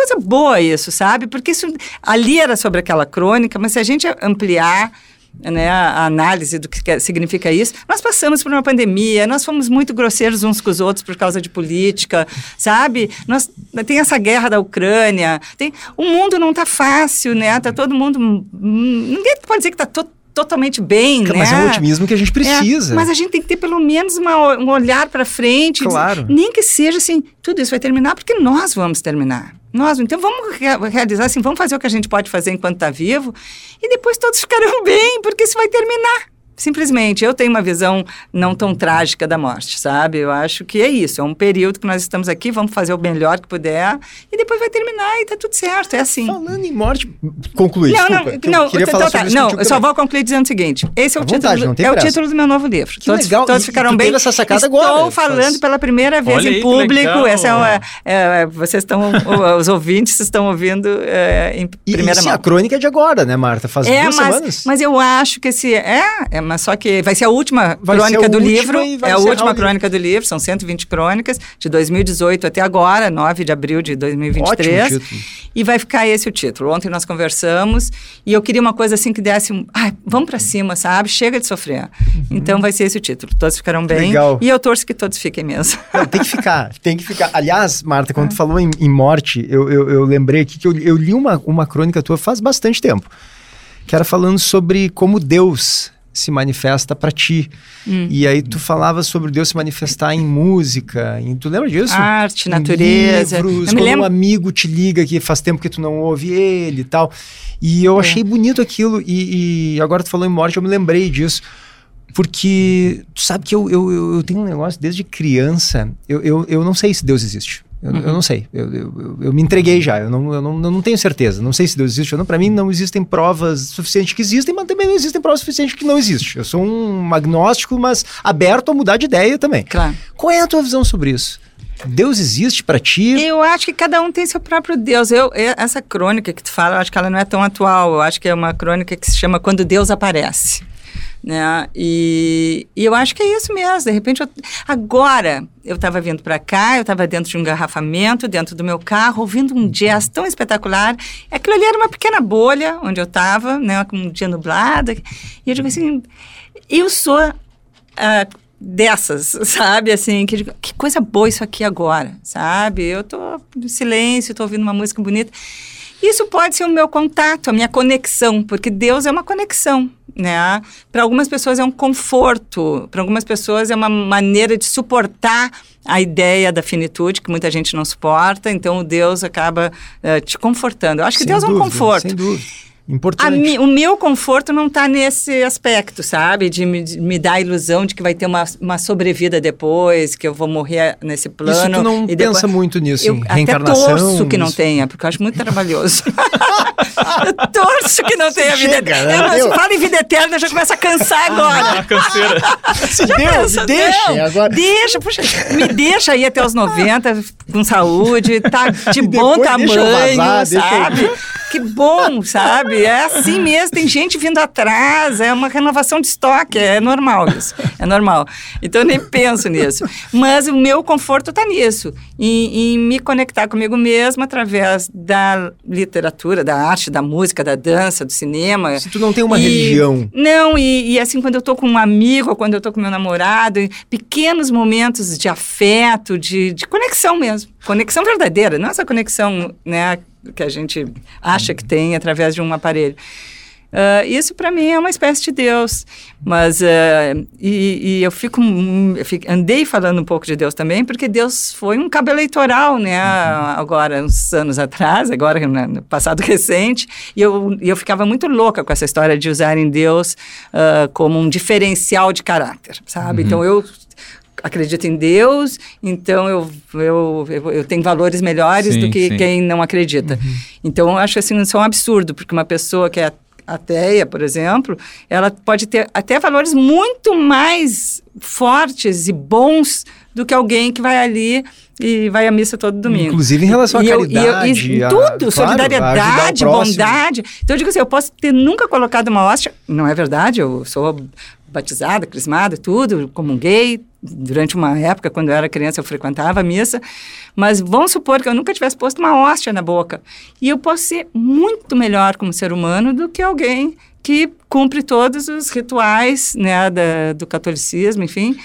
coisa boa isso, sabe? Porque isso ali era sobre aquela crônica, mas se a gente ampliar né, a análise do que significa isso. Nós passamos por uma pandemia, nós fomos muito grosseiros uns com os outros por causa de política, sabe? Nós tem essa guerra da Ucrânia, tem o mundo não está fácil, né? Tá todo mundo ninguém pode dizer que está to, totalmente bem, né? Mas é um otimismo que a gente precisa. É, mas a gente tem que ter pelo menos uma, um olhar para frente, claro. Dizer, nem que seja assim, tudo isso vai terminar porque nós vamos terminar. Nós, então vamos realizar assim, vamos fazer o que a gente pode fazer enquanto está vivo e depois todos ficarão bem, porque isso vai terminar. Simplesmente, eu tenho uma visão não tão trágica da morte, sabe? Eu acho que é isso, é um período que nós estamos aqui, vamos fazer o melhor que puder e depois vai terminar e tá tudo certo, é assim. Falando em morte, conclui, não, desculpa, não, não, queria então, falar tá, não, eu só vou concluir dizendo o seguinte, esse é o, vontade, título, é o título do meu novo livro. Que todos, legal. todos ficaram bem. essa sacada Estou agora, falando faz... pela primeira vez Olha em aí, público, essa é, uma, é, é, vocês estão, os ouvintes estão ouvindo é, em e, primeira e, mão. a crônica é de agora, né, Marta? Faz é, duas mas, semanas. Mas eu acho que esse, é, é, mas só que vai ser a última vai crônica do livro. É a última crônica do livro, são 120 crônicas, de 2018 até agora, 9 de abril de 2023. Ótimo e vai ficar esse o título. Ontem nós conversamos e eu queria uma coisa assim que desse vamos para cima, sabe? Chega de sofrer. Uhum. Então vai ser esse o título. Todos ficarão bem. Legal. E eu torço que todos fiquem mesmo. Não, tem que ficar, tem que ficar. Aliás, Marta, quando tu falou em, em morte, eu, eu, eu, lembrei aqui que eu, eu li uma, uma crônica tua faz bastante tempo que era falando sobre como Deus se manifesta para ti. Hum. E aí tu falava sobre Deus se manifestar em música, em, tu lembra disso? Arte, em natureza. Livros, quando lembro... um amigo te liga que faz tempo que tu não ouve ele e tal. E eu é. achei bonito aquilo e, e, agora tu falou em morte, eu me lembrei disso. Porque tu sabe que eu, eu, eu tenho um negócio desde criança, eu, eu, eu não sei se Deus existe. Eu, uhum. eu não sei. Eu, eu, eu, me entreguei já. Eu não, eu, não, eu não tenho certeza. Não sei se Deus existe ou não. Para mim, não existem provas suficientes que existem, mas também não existem provas suficientes que não existe. Eu sou um agnóstico, mas aberto a mudar de ideia também. Claro. Qual é a tua visão sobre isso? Deus existe para ti? Eu acho que cada um tem seu próprio Deus. Eu, essa crônica que tu fala, eu acho que ela não é tão atual. Eu acho que é uma crônica que se chama Quando Deus Aparece né? E, e, eu acho que é isso mesmo. De repente, eu, agora eu estava vindo para cá, eu estava dentro de um engarrafamento, dentro do meu carro, ouvindo um jazz tão espetacular. Aquilo ali era uma pequena bolha onde eu estava, né? Um dia nublado. E eu digo assim, eu sou uh, dessas, sabe? Assim, que, que coisa boa isso aqui agora, sabe? Eu tô no silêncio, tô ouvindo uma música bonita. Isso pode ser o meu contato, a minha conexão, porque Deus é uma conexão, né? Para algumas pessoas é um conforto, para algumas pessoas é uma maneira de suportar a ideia da finitude que muita gente não suporta, então o Deus acaba uh, te confortando. Eu acho que sem Deus dúvida, é um conforto. Sem dúvida. Importante. Mi, o meu conforto não está nesse aspecto, sabe? De me, de me, dar a ilusão de que vai ter uma, uma sobrevida depois, que eu vou morrer nesse plano. Isso tu não e pensa depois... muito nisso, eu em reencarnação? até torço que não tenha, porque eu acho muito trabalhoso. eu torço que não tenha vida eterna. Né? Eu, se fala em vida eterna, já começa a cansar agora. Ah, canseira. Se deu, pensa, deixa não, agora. Deixa, puxa, me deixa aí até os 90 com saúde, tá de bom tamanho, vazar, sabe? Que bom, sabe? É assim mesmo, tem gente vindo atrás, é uma renovação de estoque, é normal isso, é normal. Então eu nem penso nisso. Mas o meu conforto está nisso, em, em, me conectar comigo mesma através da literatura, da arte, da música, da dança, do cinema. Se tu não tem uma e, religião. Não, e, e, assim, quando eu estou com um amigo, ou quando eu estou com meu namorado, pequenos momentos de afeto, de, de conexão mesmo. Conexão verdadeira, não essa conexão, né, que a gente acha que tem através de um aparelho. Uh, isso para mim é uma espécie de Deus, mas uh, e, e, eu fico, eu fico, andei falando um pouco de Deus também porque Deus foi um cabo eleitoral, né? Uhum. Agora uns anos atrás, agora no passado recente, e eu, eu ficava muito louca com essa história de usarem Deus uh, como um diferencial de caráter, sabe? Uhum. Então eu acredito em Deus, então eu, eu, eu, eu tenho valores melhores sim, do que sim. quem não acredita. Uhum. Então, eu acho assim, isso é um absurdo, porque uma pessoa que é ateia, por exemplo, ela pode ter até valores muito mais fortes e bons do que alguém que vai ali e vai à missa todo domingo. Inclusive em relação à caridade. e, e, tudo, a, solidariedade, claro, bondade. Então eu digo assim, eu posso ter nunca colocado uma hóstia, não é verdade, eu sou batizada, crismada, tudo, comunguei. Durante uma época, quando eu era criança, eu frequentava a missa. Mas vamos supor que eu nunca tivesse posto uma hóstia na boca. E eu posso ser muito melhor como ser humano do que alguém que cumpre todos os rituais né, da, do catolicismo, enfim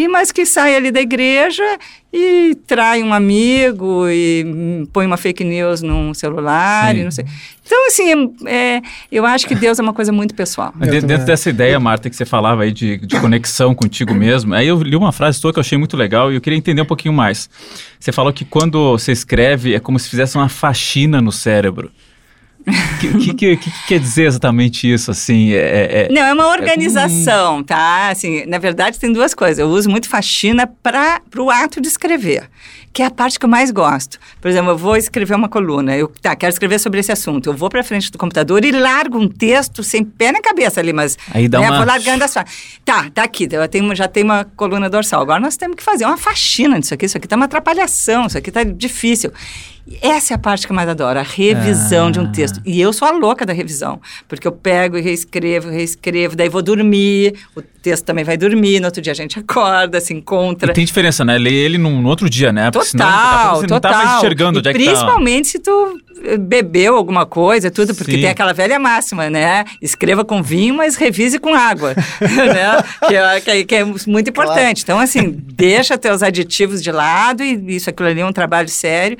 e mas que sai ali da igreja e trai um amigo e põe uma fake news num celular Sim. e não sei. Então, assim, é, eu acho que Deus é uma coisa muito pessoal. Dentro, dentro dessa ideia, Marta, que você falava aí de, de conexão contigo mesmo, aí eu li uma frase tua que eu achei muito legal e eu queria entender um pouquinho mais. Você falou que quando você escreve é como se fizesse uma faxina no cérebro. O que, que, que, que, quer dizer exatamente isso, assim? É, é, é Não, é uma organização, é tá? Assim, na verdade, tem duas coisas. Eu uso muito faxina para o ato de escrever, que é a parte que eu mais gosto. Por exemplo, eu vou escrever uma coluna, eu tá, quero escrever sobre esse assunto. Eu vou para frente do computador e largo um texto sem pé na cabeça ali, mas Aí dá né, uma... vou largando as Tá, tá aqui, eu tenho, já tem uma coluna dorsal. Agora nós temos que fazer uma faxina disso aqui. Isso aqui tá uma atrapalhação, isso aqui tá difícil. Essa é a parte que eu mais adoro, a revisão ah. de um ah. texto. E eu sou a louca da revisão, porque eu pego e reescrevo, reescrevo, daí vou dormir, o texto também vai dormir, no outro dia a gente acorda, se encontra. E tem diferença, né? Ler ele no, no outro dia, né? Porque total, senão, você total. não tá mais enxergando onde é que tá. Principalmente se tu eh, bebeu alguma coisa, tudo, porque Sim. tem aquela velha máxima, né? Escreva com vinho, mas revise com água, né? Que é, que, é, que é, muito importante. Claro. Então, assim, deixa teus aditivos de lado e isso, aquilo ali é um trabalho sério.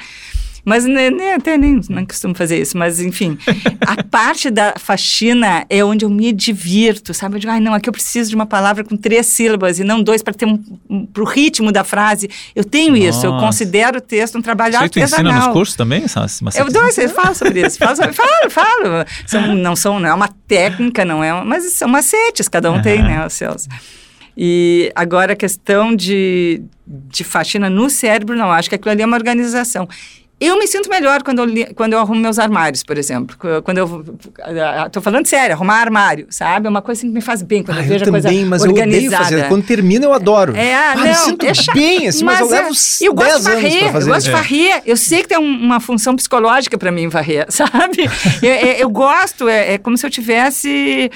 Mas nem, nem, até nem não costumo fazer isso. Mas, enfim, a parte da faxina é onde eu me divirto, sabe? Eu digo, ai, não, aqui eu preciso de uma palavra com três sílabas e não dois para ter um, um, pro ritmo da frase. Eu tenho Nossa. isso, eu considero o texto um trabalho Você artesanal. Você ensina nos cursos também? Essas, eu dou, eu falo sobre isso. Falo, sobre, falo, falo. São, não, são, não é uma técnica, não é, mas são macetes, cada um uhum. tem, né, os seus. E agora a questão de, de faxina no cérebro, não, acho que aquilo ali é uma organização. Eu me sinto melhor quando eu, quando eu arrumo meus armários, por exemplo. Quando eu. Estou falando sério, arrumar armário, sabe? É uma coisa assim que me faz bem, quando ah, eu vejo eu a também, mas organizada. eu odeio fazer. Quando termina, eu adoro. É, ah, não, me sinto deixa, bem, assim, mas, mas eu levo é, eu gosto de varrer, Eu gosto de varrer. Eu sei que tem um, uma função psicológica para mim varrer, sabe? eu, eu, eu, gosto, é, é como se eu tivesse...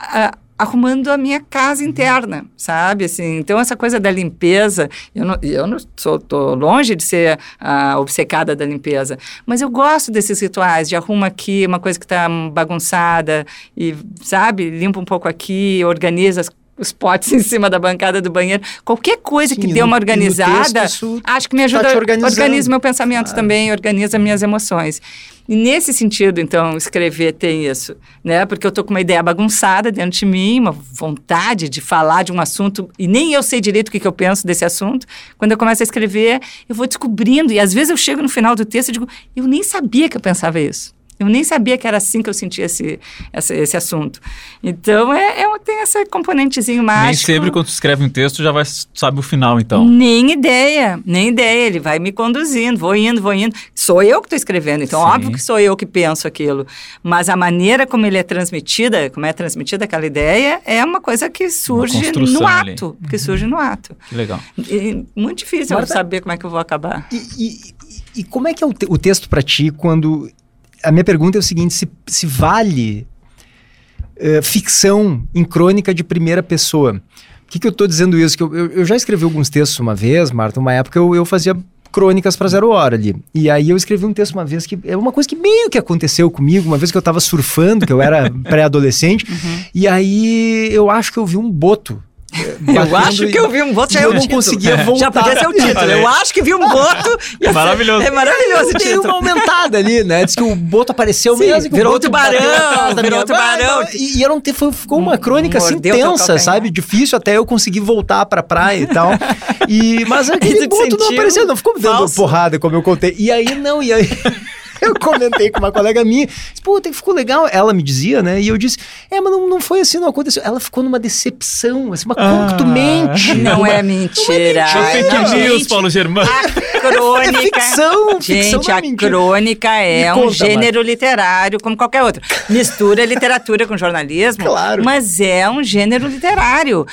Uh, arrumando a minha casa interna, sabe? Assim, então essa coisa da limpeza, eu não, eu não sou tô longe de ser a uh, obcecada da limpeza, mas eu gosto desses rituais de arruma aqui uma coisa que está bagunçada e sabe, limpa um pouco aqui, organiza as os potes em cima da bancada do banheiro. Qualquer coisa Sim, que dê uma organizada, acho que me ajuda, organiza meu pensamento também, organiza minhas emoções. E nesse sentido, então, escrever tem isso, né? Porque eu tô com uma ideia bagunçada dentro de mim, uma vontade de falar de um assunto, e nem eu sei direito o que, que eu penso desse assunto. Quando eu começo a escrever, eu vou descobrindo, e às vezes eu chego no final do texto e digo, eu nem sabia que eu pensava isso. Eu nem sabia que era assim que eu sentia esse, esse, esse assunto. Então, é, é, tem esse componentezinho mágico. Nem sempre quando escreve um texto já vai, sabe o final, então. Nem ideia, nem ideia. Ele vai me conduzindo, vou indo, vou indo. Sou eu que estou escrevendo, então Sim. óbvio que sou eu que penso aquilo. Mas a maneira como ele é transmitida, como é transmitida aquela ideia, é uma coisa que surge no ato. Ali. Que uhum. surge no ato. Que legal. E, muito difícil Marta, saber como é que eu vou acabar. E, e, e como é que é o, te, o texto para ti quando a minha pergunta é o seguinte: se, se vale uh, ficção em crônica de primeira pessoa? O que, que eu estou dizendo isso? Que eu, eu, eu, já escrevi alguns textos uma vez, Marta, uma época eu, eu fazia crônicas para Zero Hora ali. E aí eu escrevi um texto uma vez que é uma coisa que meio que aconteceu comigo, uma vez que eu estava surfando, que eu era pré-adolescente, uhum. e aí eu acho que eu vi um boto eu acho que eu vi um boto, já eu é não título. conseguia voltar. Já podia ser o título. Eu acho que vi um boto. maravilhoso. É maravilhoso Tem uma aumentada ali, né? Diz que o boto apareceu Sim, mesmo. Virou o tubarão, virou tubarão. E, e era um, foi, ficou uma crônica assim tensa, sabe? Difícil até eu conseguir voltar pra praia e tal. E, mas aquele boto não apareceu, não ficou dando porrada, como eu contei. E aí, não, e aí... eu comentei com uma colega minha, disse, pô, ficou legal. Ela me dizia, né? E eu disse, é, mas não, não foi assim, não aconteceu. Ela ficou numa decepção, assim, uma ah, tu mente. Não é mentira. Não é mentira. fake news, Paulo Germano. A crônica. É ficção, Gente, ficção a crônica é um gênero literário como qualquer outro. Mistura literatura com jornalismo, claro. mas é um gênero literário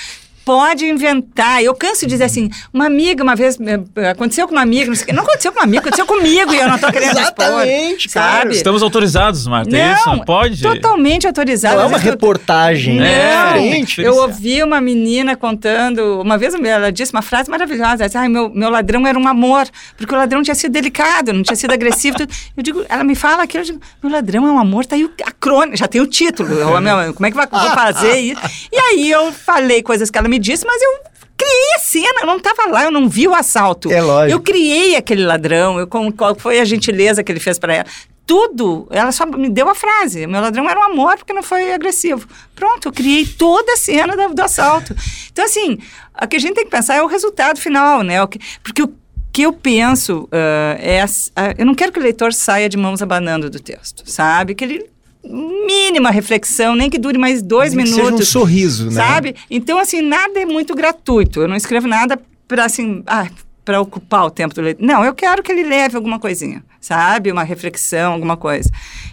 pode inventar. Eu canso de dizer assim, uma amiga uma vez, eh, aconteceu com uma amiga, não, sei, não aconteceu com uma amiga, aconteceu comigo e eu não estou querendo Exatamente, expor, sabe? Estamos autorizados, Marta, é não, isso? Pode? totalmente autorizados. Não é uma reportagem, né? É diferente. Eu ouvi uma menina contando, uma vez ela disse uma frase maravilhosa, ela disse, Ai, meu, meu ladrão era um amor, porque o ladrão tinha sido delicado, não tinha sido agressivo. Eu digo, ela me fala aquilo, eu digo, meu ladrão é um amor, tá aí a crônica, já tem o título, eu, meu, como é que vai, vou fazer isso? E aí eu falei coisas que ela me me disse, mas eu criei a cena, eu não estava lá, eu não vi o assalto. É lógico. Eu criei aquele ladrão, eu, qual foi a gentileza que ele fez para ela. Tudo, ela só me deu a frase. Meu ladrão era um amor porque não foi agressivo. Pronto, eu criei toda a cena do, do assalto. Então, assim, o que a gente tem que pensar é o resultado final, né? O que, porque o que eu penso uh, é. Uh, eu não quero que o leitor saia de mãos abanando do texto, sabe? Que ele mínima reflexão, nem que dure mais dois nem minutos. Que seja um sorriso, né? Sabe? Então, assim, nada é muito gratuito. Eu não escrevo nada para assim, ah, para ocupar o tempo do leitor. Não, eu quero que ele leve alguma coisinha, sabe? Uma reflexão, alguma coisa.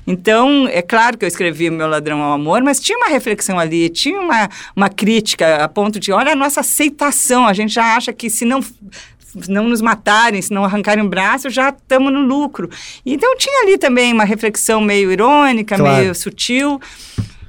Então, é claro que eu escrevi o Meu Ladrão ao Amor, mas tinha uma reflexão ali, tinha uma, uma crítica a ponto de, olha a nossa aceitação, a gente já acha que se não não nos matarem, se não arrancarem o braço, já estamos no lucro. Então tinha ali também uma reflexão meio irônica, claro. meio sutil.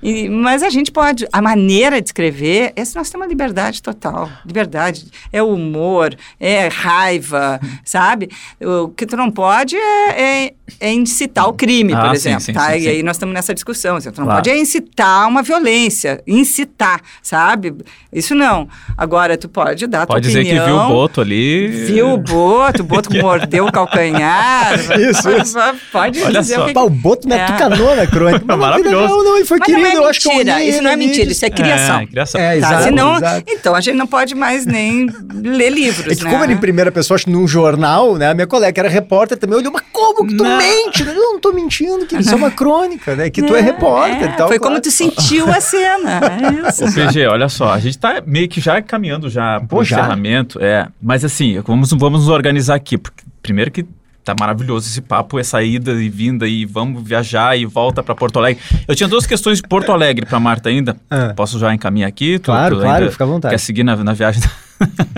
E, mas a gente pode, a maneira de escrever, esse nós temos uma liberdade total, liberdade, é humor, é raiva, sabe? O que tu não pode é, é, é incitar o crime, ah, por exemplo, sim, tá? Sim, sim, e aí nós estamos nessa discussão, assim, tu não claro. pode é incitar uma violência, incitar, sabe? Isso não. Agora, tu pode dar pode tua opinião. Pode dizer que viu o Boto ali. Viu o Boto, o Boto mordeu o calcanhar. isso, isso. Pode Olha dizer só. o que... o Boto me é. atucanou na crônica. Maravilhoso. Não, não, ele foi Mas querido eu acho que eu Isso não é mentira, isso é criação. É, criação. É, tá? exato, Senão, exato. Então a gente não pode mais nem ler livros. É que né? como era em primeira pessoa, acho que num jornal, né? A minha colega que era repórter também olhou, mas como que tu não. Mente? Eu não tô mentindo, que isso é uma crônica, né? Que tu é, é repórter é, e tal. Foi claro. como tu sentiu a cena. É isso. Ô, PG, olha só, a gente tá meio que já caminhando já pro Pô, encerramento. É, mas assim, vamos, vamos nos organizar aqui. Porque, primeiro que tá maravilhoso esse papo, essa ida e vinda e vamos viajar e volta para Porto Alegre. Eu tinha duas questões de Porto Alegre para Marta ainda. Ah. Posso já encaminhar aqui? Tu, claro, tu claro, fica à vontade. Quer seguir na, na viagem?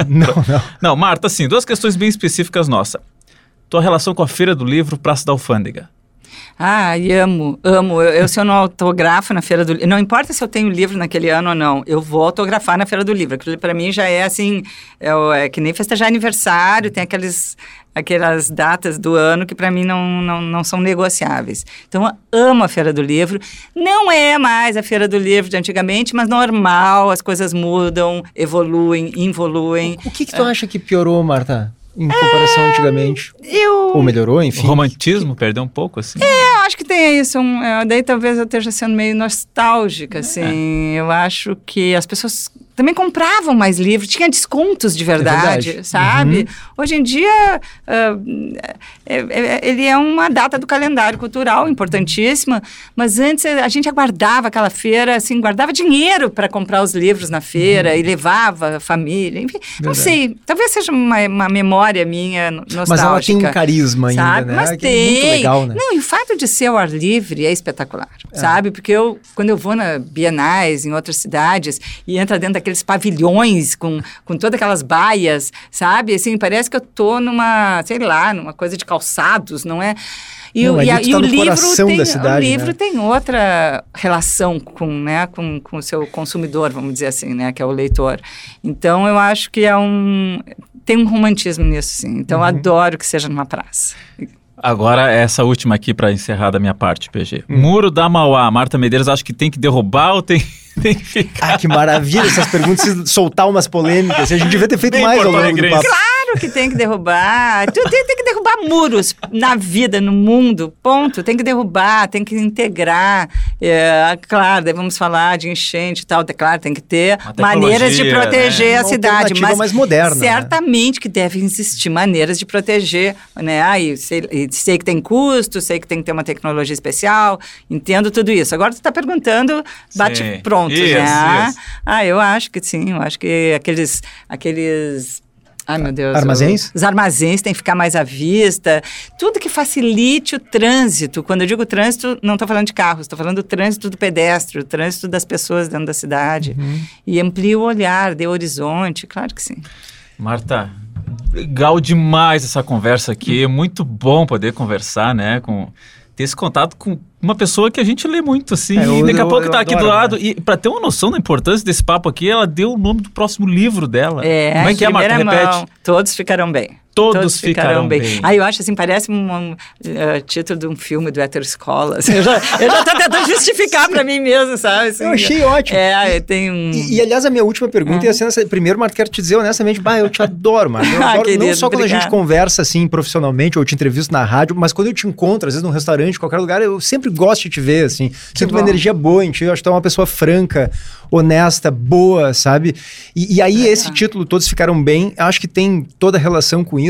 não, não. Não, Marta, assim, duas questões bem específicas nossa. Tua relação com a Feira do Livro Praça da Alfândega. Ah, amo, amo. Eu, eu, se eu não autografo na Feira do Livro, não importa se eu tenho livro naquele ano ou não, eu vou autografar na Feira do Livro. Aquilo para mim já é assim, é, é, que nem festejar aniversário, tem aqueles, aquelas datas do ano que para mim não, não, não são negociáveis. Então, eu amo a Feira do Livro. Não é mais a Feira do Livro de antigamente, mas normal, as coisas mudam, evoluem, involuem. O que, que tu é. acha que piorou, Marta? Em comparação é, antigamente? Eu... Ou melhorou, enfim? O romantismo perdeu um pouco, assim? É, acho que tem isso. Um, é, daí talvez eu esteja sendo meio nostálgica, assim. É. Eu acho que as pessoas também compravam mais livros, tinha descontos de verdade, é verdade. sabe? Uhum. Hoje em dia, uh, é, é, ele é uma data do calendário cultural importantíssima, mas antes a gente aguardava aquela feira, assim, guardava dinheiro para comprar os livros na feira uhum. e levava a família, enfim, verdade. não sei, talvez seja uma, uma, memória minha nostálgica. Mas ela tem um carisma ainda, sabe? né? Mas que tem. É muito legal, né? Não, e o fato de ser ao ar livre é espetacular, é. sabe? Porque eu, quando eu vou na Bienais, em outras cidades, e entra dentro aqueles pavilhões com, com todas aquelas baias, sabe? Assim, parece que eu tô numa, sei lá, numa coisa de calçados, não é? E, não, o, e, a, e tá o livro, tem, cidade, o livro né? tem outra relação com, né, com, com o seu consumidor, vamos dizer assim, né, que é o leitor. Então, eu acho que é um... Tem um romantismo nisso, sim. Então, uhum. eu adoro que seja numa praça. Agora, essa última aqui para encerrar da minha parte, PG. Hum. Muro da Mauá. Marta Medeiros, acho que tem que derrubar ou tem, tem que ficar? Ah, que maravilha essas perguntas, soltar umas polêmicas. A gente devia ter feito Bem mais ao longo do papo. Claro que tem que derrubar. Tu tem, tem, que derrubar muros na vida, no mundo, ponto. Tem que derrubar, tem que integrar. É, claro, vamos falar de enchente e tal. Claro, tem que ter maneiras de proteger né? a Uma cidade. Mas mais moderna. Né? Certamente né? que devem existir maneiras de proteger. Né? Aí, sei, sei que tem custo, sei que tem que ter uma tecnologia especial, entendo tudo isso. Agora tu está perguntando, bate sim. pronto, isso, né? Isso. Ah, eu acho que sim, eu acho que aqueles, aqueles Ai, meu Deus. Armazéns? os armazéns têm que ficar mais à vista. Tudo que facilite o trânsito. Quando eu digo trânsito, não estou falando de carros, estou falando do trânsito do pedestre, o trânsito das pessoas dentro da cidade. Uhum. E amplia o olhar, dê horizonte, claro que sim. Marta, legal demais essa conversa aqui. É muito bom poder conversar, né? Com, ter esse contato com uma pessoa que a gente lê muito, assim. É, eu, e daqui a pouco eu, tá aqui adoro, do lado. Né? E para ter uma noção da importância desse papo aqui, ela deu o nome do próximo livro dela. É, Como é que é, Marta? Repete. Todos ficarão bem. Todos, Todos ficarão, bem. bem. Ah, eu acho assim, parece um, um uh, título de um filme do Hétero Escola. Assim, eu, já, eu já tô tentando justificar para mim mesmo, sabe? Assim, eu achei ótimo. É, tem um... E, e, aliás, a minha última pergunta uhum. ia ser. Primeiro, Marta, quero te dizer honestamente, bah, eu te adoro, Marta. Eu ah, adoro, querido, não só quando obrigado. a gente conversa assim profissionalmente ou te entrevisto na rádio, mas quando eu te encontro, às vezes num restaurante, em qualquer lugar, eu sempre gosto de te ver, assim. Que Sinto bom. uma energia boa em ti. Eu acho que tu é uma pessoa franca, honesta, boa, sabe? E, e aí, é. esse título, Todos Ficaram Bem, acho que tem toda a relação com isso.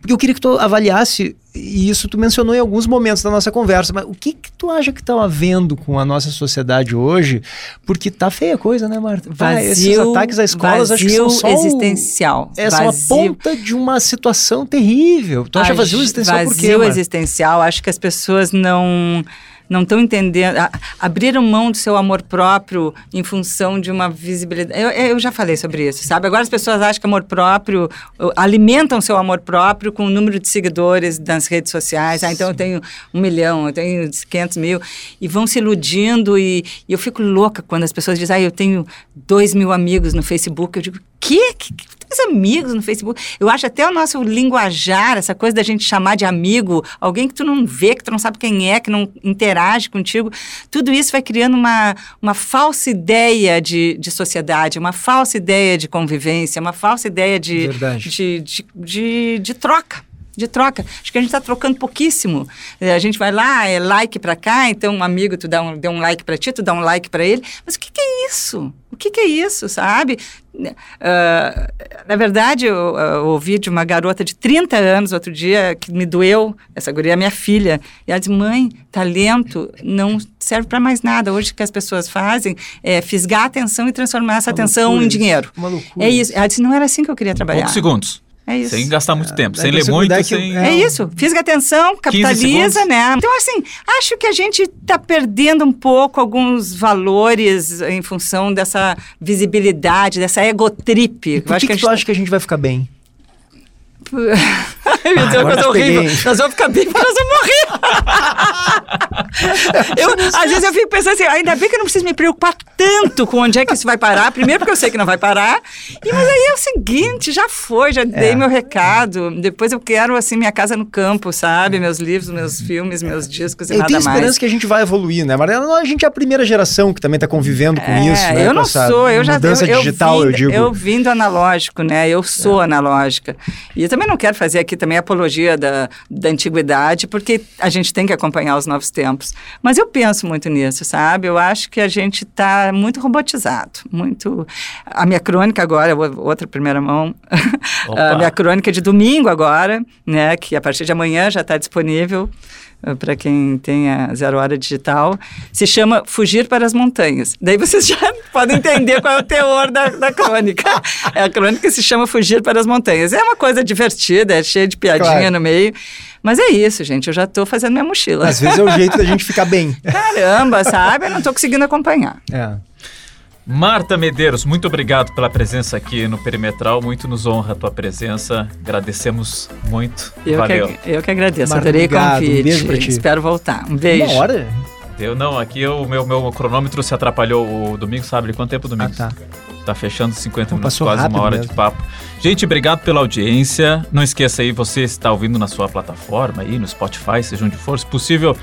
Porque eu queria que tu avaliasse, e isso tu mencionou em alguns momentos da nossa conversa, mas o que, que tu acha que está havendo com a nossa sociedade hoje? Porque tá feia a coisa, né, Marta? Vazio, esses ataques às escolas acho que são só existencial. O, é só a ponta de uma situação terrível. Tu acha vazio existencial vazio por quê, Vazio existencial, acho que as pessoas não não estão entendendo, a, abriram mão do seu amor próprio em função de uma visibilidade. Eu, eu já falei sobre isso, sabe? Agora as pessoas acham que amor próprio, alimentam seu amor próprio com o número de seguidores nas redes sociais. Ah, então eu tenho um milhão, eu tenho 500 mil. E vão se iludindo e, e eu fico louca quando as pessoas dizem, ah, eu tenho dois mil amigos no Facebook. Eu digo, quê? Que, que tens amigos no Facebook? Eu acho até o nosso linguajar, essa coisa da gente chamar de amigo, alguém que tu não vê, que tu não sabe quem é, que não interage contigo, tudo isso vai criando uma, uma falsa ideia de, de sociedade, uma falsa ideia de convivência, uma falsa ideia de, de, de, de, de troca de troca. Acho que a gente está trocando pouquíssimo. É, a gente vai lá, é like para cá, então um amigo tu dá um, deu um like para ti, tu dá um like para ele. Mas o que, que, é isso? O que, que é isso, sabe? Uh, na verdade, eu, eu, ouvi de uma garota de 30 anos outro dia que me doeu. Essa guria é minha filha. E ela disse: mãe, talento não serve para mais nada. Hoje o que as pessoas fazem é fisgar a atenção e transformar essa uma atenção em dinheiro. Uma loucura. É isso. Ela disse: não era assim que eu queria trabalhar. Poucos segundos. É isso. Sem gastar muito tempo, é, sem ler muito, que, sem... É, isso, física atenção, capitaliza, né? Então, assim, acho que a gente está perdendo um pouco alguns valores em função dessa visibilidade, dessa egotrip. Por que, que, que tu acha que a gente vai ficar bem? Deus, coisa horrível. Nós vamos ficar bem porque nós vamos morrer. eu, às vezes eu fico pensando assim, ainda bem que eu não preciso me preocupar tanto com onde é que isso vai parar. Primeiro porque eu sei que não vai parar. E, mas aí é o seguinte, já foi, já dei é. meu recado. Depois eu quero, assim, minha casa no campo, sabe? Meus livros, meus filmes, meus discos e eu nada mais. Eu tenho esperança que a gente vai evoluir, né, Mariana? A gente é a primeira geração que também está convivendo com é, isso, né? Eu não sou, eu já... Mudança eu, digital, eu, eu digo. Eu vim do analógico, né? Eu sou é. analógica. E eu também não quero fazer aqui também é apologia da, da antiguidade, porque a gente tem que acompanhar os novos tempos. Mas eu penso muito nisso, sabe? Eu acho que a gente está muito robotizado, muito... A minha crônica agora, outra primeira mão, a minha crônica de domingo agora, né, que a partir de amanhã já está disponível, para quem tem a Zero Hora Digital, se chama Fugir para as Montanhas. Daí vocês já podem entender qual é o teor da, da crônica. É a crônica se chama Fugir para as Montanhas. É uma coisa divertida, é cheia de piadinha claro. no meio. Mas é isso, gente. Eu já estou fazendo minha mochila. Às vezes é o jeito da gente ficar bem. Caramba, sabe? Eu não estou conseguindo acompanhar. É. Marta Medeiros, muito obrigado pela presença aqui no Perimetral. Muito nos honra a tua presença. Agradecemos muito. Eu Valeu. Que, eu que agradeço. Marta, Adorei obrigado. convite. Um beijo pra ti. Espero voltar. Um beijo. Uma hora? Eu não, aqui o meu, meu cronômetro se atrapalhou o domingo, sabe? Quanto tempo domingo? Ah, tá. Tá fechando 50 minutos, quase uma hora mesmo. de papo. Gente, obrigado pela audiência. Não esqueça aí, você está ouvindo na sua plataforma aí, no Spotify, seja onde for. Se possível,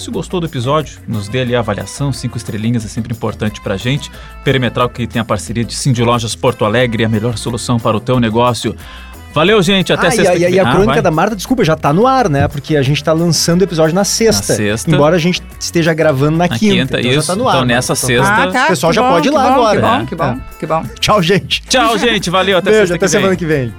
se gostou do episódio, nos dê ali a avaliação, cinco estrelinhas é sempre importante pra gente. Perimetral que tem a parceria de Cindy Lojas Porto Alegre, a melhor solução para o teu negócio. Valeu, gente. Até ah, sexta. E, a, e a crônica ah, da Marta, desculpa, já tá no ar, né? Porque a gente tá lançando o episódio na sexta. Na sexta. Embora a gente esteja gravando na, na quinta. quinta então isso. já tá no ar. Então nessa sexta. Ah, tá, o pessoal já bom, pode ir lá bom, agora. Que bom, que bom, é. que bom. Tchau, gente. Tchau, gente. Valeu. Até Beijo, sexta até semana que vem.